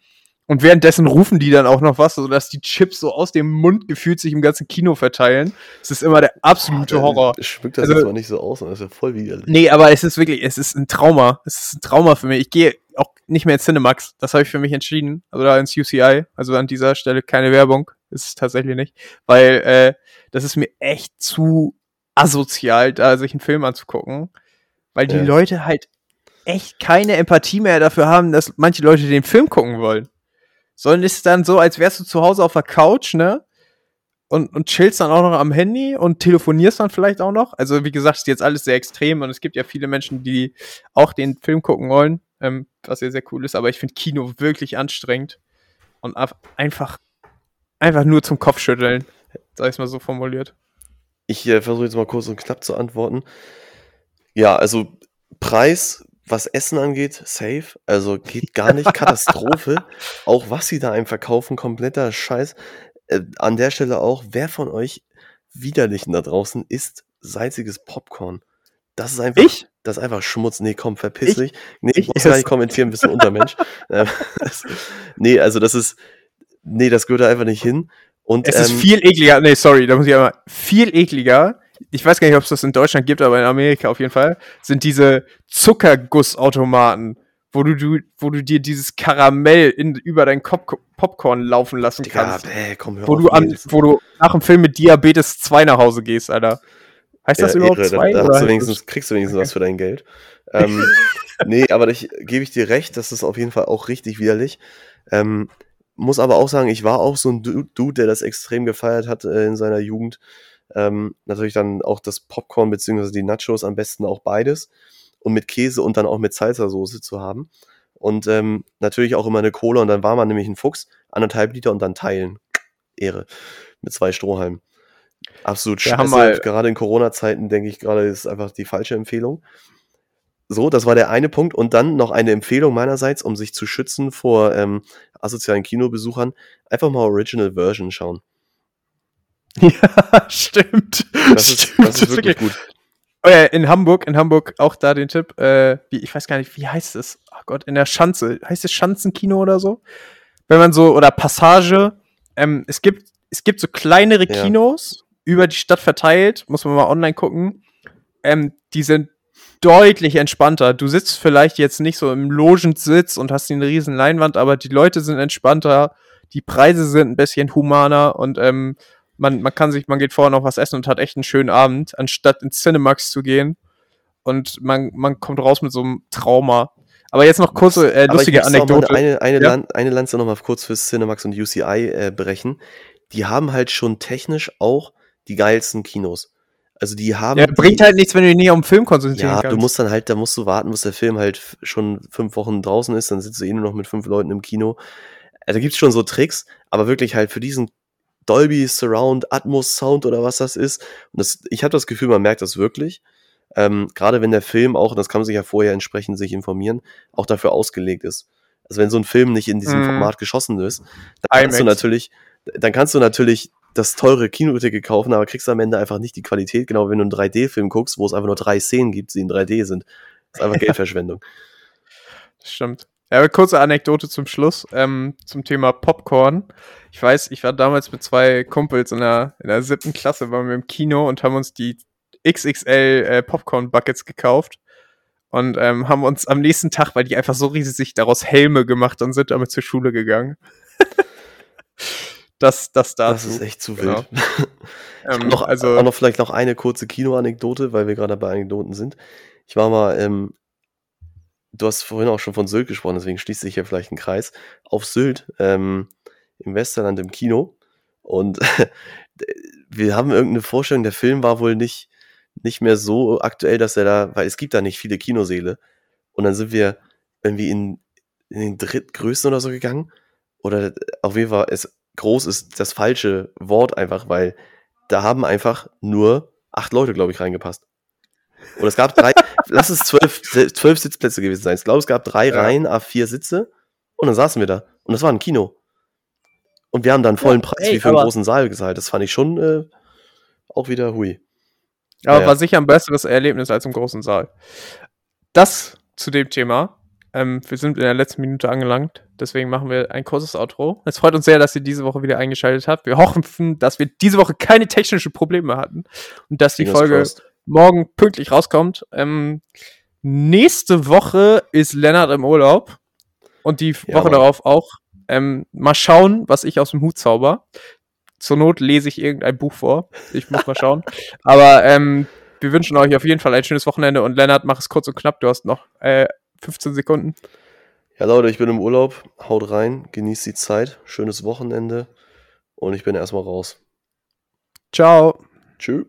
Und währenddessen rufen die dann auch noch was, sodass die Chips so aus dem Mund gefühlt sich im ganzen Kino verteilen. Es ist immer der absolute Horror. Schmückt das Also- jetzt mal nicht so aus, das ist ja voll widerlich. Nee, aber es ist wirklich, es ist ein Trauma. Es ist ein Trauma für mich. Ich gehe auch nicht mehr ins Cinemax. Das habe ich für mich entschieden. Also da ins UCI. Also an dieser Stelle keine Werbung. ist es tatsächlich nicht. Weil äh, das ist mir echt zu asozial, da sich einen Film anzugucken. Weil die Ja. Leute halt echt keine Empathie mehr dafür haben, dass manche Leute den Film gucken wollen. Sondern ist dann so, als wärst du zu Hause auf der Couch, ne? Und, und chillst dann auch noch am Handy und telefonierst dann vielleicht auch noch. Also, wie gesagt, ist jetzt alles sehr extrem und es gibt ja viele Menschen, die auch den Film gucken wollen, ähm, was ja sehr cool ist, aber ich finde Kino wirklich anstrengend und einfach, einfach nur zum Kopfschütteln, sag ich mal so formuliert. Ich äh, versuche jetzt mal kurz und knapp zu antworten. Ja, also Preis, was Essen angeht, safe. Also geht gar nicht. Katastrophe. auch was sie da einem verkaufen, kompletter Scheiß. Äh, an der Stelle auch, wer von euch Widerlichen da draußen isst salziges Popcorn? Das ist einfach, Ich? das ist einfach Schmutz. Nee, komm, verpiss Ich- dich. Nee, ich muss gar nicht kommentieren, bist du Untermensch. Ähm, nee, also das ist, nee, das gehört da einfach nicht hin. Und, Es ist ähm, viel ekliger, nee, sorry, da muss ich einmal, viel ekliger, ich weiß gar nicht, ob es das in Deutschland gibt, aber in Amerika auf jeden Fall, sind diese Zuckergussautomaten, wo du, du, wo du dir dieses Karamell in, über dein Kop Popcorn laufen lassen Digga, kannst. bäh, komm, hör Wo auf, du, an, wo du nach dem Film mit Diabetes 2 nach Hause gehst, Alter. Heißt das Ja, überhaupt Ehre, 2? Da, da du wenigstens, kriegst du wenigstens was für dein Geld. Ähm, nee, aber ich gebe ich dir recht, das ist auf jeden Fall auch richtig widerlich. Ähm, muss aber auch sagen, ich war auch so ein Du- Dude, der das extrem gefeiert hat äh, in seiner Jugend. Ähm, natürlich dann auch das Popcorn beziehungsweise die Nachos, am besten auch beides. Und mit Käse und dann auch mit Salsa-Soße zu haben. Und ähm, natürlich auch immer eine Cola und dann war man nämlich ein Fuchs, anderthalb Liter und dann teilen. Ehre. Mit zwei Strohhalmen. Absolut Wir scheiße. Gerade in Corona-Zeiten denke ich gerade, ist einfach die falsche Empfehlung. So, das war der eine Punkt. Und dann noch eine Empfehlung meinerseits, um sich zu schützen vor ähm, asozialen Kinobesuchern. Einfach mal Original Version schauen. Ja, stimmt. Das ist, stimmt. das ist wirklich gut. Oh ja, in Hamburg, in Hamburg auch da den Tipp, äh, wie, ich weiß gar nicht, wie heißt es? Ach Gott, in der Schanze. Heißt es Schanzenkino oder so? Wenn man so, oder Passage, ähm, es gibt, es gibt so kleinere Ja. Kinos über die Stadt verteilt, muss man mal online gucken. Ähm, die sind deutlich entspannter. Du sitzt vielleicht jetzt nicht so im Logensitz und hast eine riesen Leinwand, aber die Leute sind entspannter, die Preise sind ein bisschen humaner und ähm, man, man kann sich, man geht vorher noch was essen und hat echt einen schönen Abend, anstatt ins Cinemax zu gehen. Und man, man kommt raus mit so einem Trauma. Aber jetzt noch kurze, äh, lustige Anekdote. Eine, eine, Ja. Lan eine Lanze noch mal kurz fürs Cinemax und UCI äh, brechen. Die haben halt schon technisch auch die geilsten Kinos. Also die haben. Ja, bringt halt nichts, wenn du dich nicht auf den Film konzentrieren Ja, kannst. du musst dann halt, da musst du warten, bis der Film halt schon fünf Wochen draußen ist, dann sitzt du eh nur noch mit fünf Leuten im Kino. Also, da gibt's schon so Tricks, aber wirklich halt für diesen Dolby Surround Atmos Sound oder was das ist. Und das, ich habe das Gefühl, man merkt das wirklich. Ähm, Gerade wenn der Film auch, und das kann man sich ja vorher entsprechend sich informieren, auch dafür ausgelegt ist. Also wenn so ein Film nicht in diesem Mhm. Format geschossen ist, dann kannst du natürlich, dann kannst du natürlich das teure Kinoticket kaufen, aber kriegst am Ende einfach nicht die Qualität, genau wenn du einen 3D-Film guckst, wo es einfach nur drei Szenen gibt, die in 3D sind. Das ist einfach Geldverschwendung. Das stimmt. Ja, aber kurze Anekdote zum Schluss ähm, zum Thema Popcorn. Ich weiß, ich war damals mit zwei Kumpels in der, in der siebten Klasse, waren wir im Kino und haben uns die XXL äh, Popcorn-Buckets gekauft und ähm, haben uns am nächsten Tag, weil die einfach so riesig sich daraus Helme gemacht und sind damit zur Schule gegangen. das, das dazu. Das ist echt zu Genau. wild. ähm, noch, also, auch noch vielleicht noch eine kurze Kino-Anekdote, weil wir gerade bei Anekdoten sind. Ich war mal, ähm, du hast vorhin auch schon von Sylt gesprochen, deswegen schließt sich hier vielleicht ein Kreis, auf Sylt, ähm, im Westerland im Kino. Und wir haben irgendeine Vorstellung, der Film war wohl nicht, nicht mehr so aktuell, dass er da, weil es gibt da nicht viele Kinosäle. Und dann sind wir irgendwie in, in den drittgrößten oder so gegangen. Oder auf jeden Fall, es, groß ist das falsche Wort einfach, weil da haben einfach nur acht Leute, glaube ich, reingepasst. Oder es gab drei, lass es zwölf, zwölf Sitzplätze gewesen sein. Ich glaube, es gab drei Ja. Reihen, A4 Sitze und dann saßen wir da. Und das war ein Kino. Und wir haben dann vollen Preis ey, wie für einen großen Saal gezahlt. Das fand ich schon äh, auch wieder hui. Aber Ja. war sicher ein besseres Erlebnis als im großen Saal. Das zu dem Thema. Ähm, wir sind in der letzten Minute angelangt, deswegen machen wir ein kurzes Outro. Es freut uns sehr, dass ihr diese Woche wieder eingeschaltet habt. Wir hoffen, dass wir diese Woche keine technischen Probleme hatten und dass die Folge. Morgen pünktlich rauskommt. Ähm, nächste Woche ist Lennart im Urlaub und die Ja, Woche Mann. darauf auch. Ähm, mal schauen, was ich aus dem Hut zauber. Zur Not lese ich irgendein Buch vor. Ich muss mal schauen. Aber ähm, wir wünschen euch auf jeden Fall ein schönes Wochenende und Lennart, mach es kurz und knapp. Du hast noch äh, 15 Sekunden. Ja, Leute, ich bin im Urlaub. Haut rein, genießt die Zeit. Schönes Wochenende. Und ich bin erstmal raus. Ciao. Tschüss.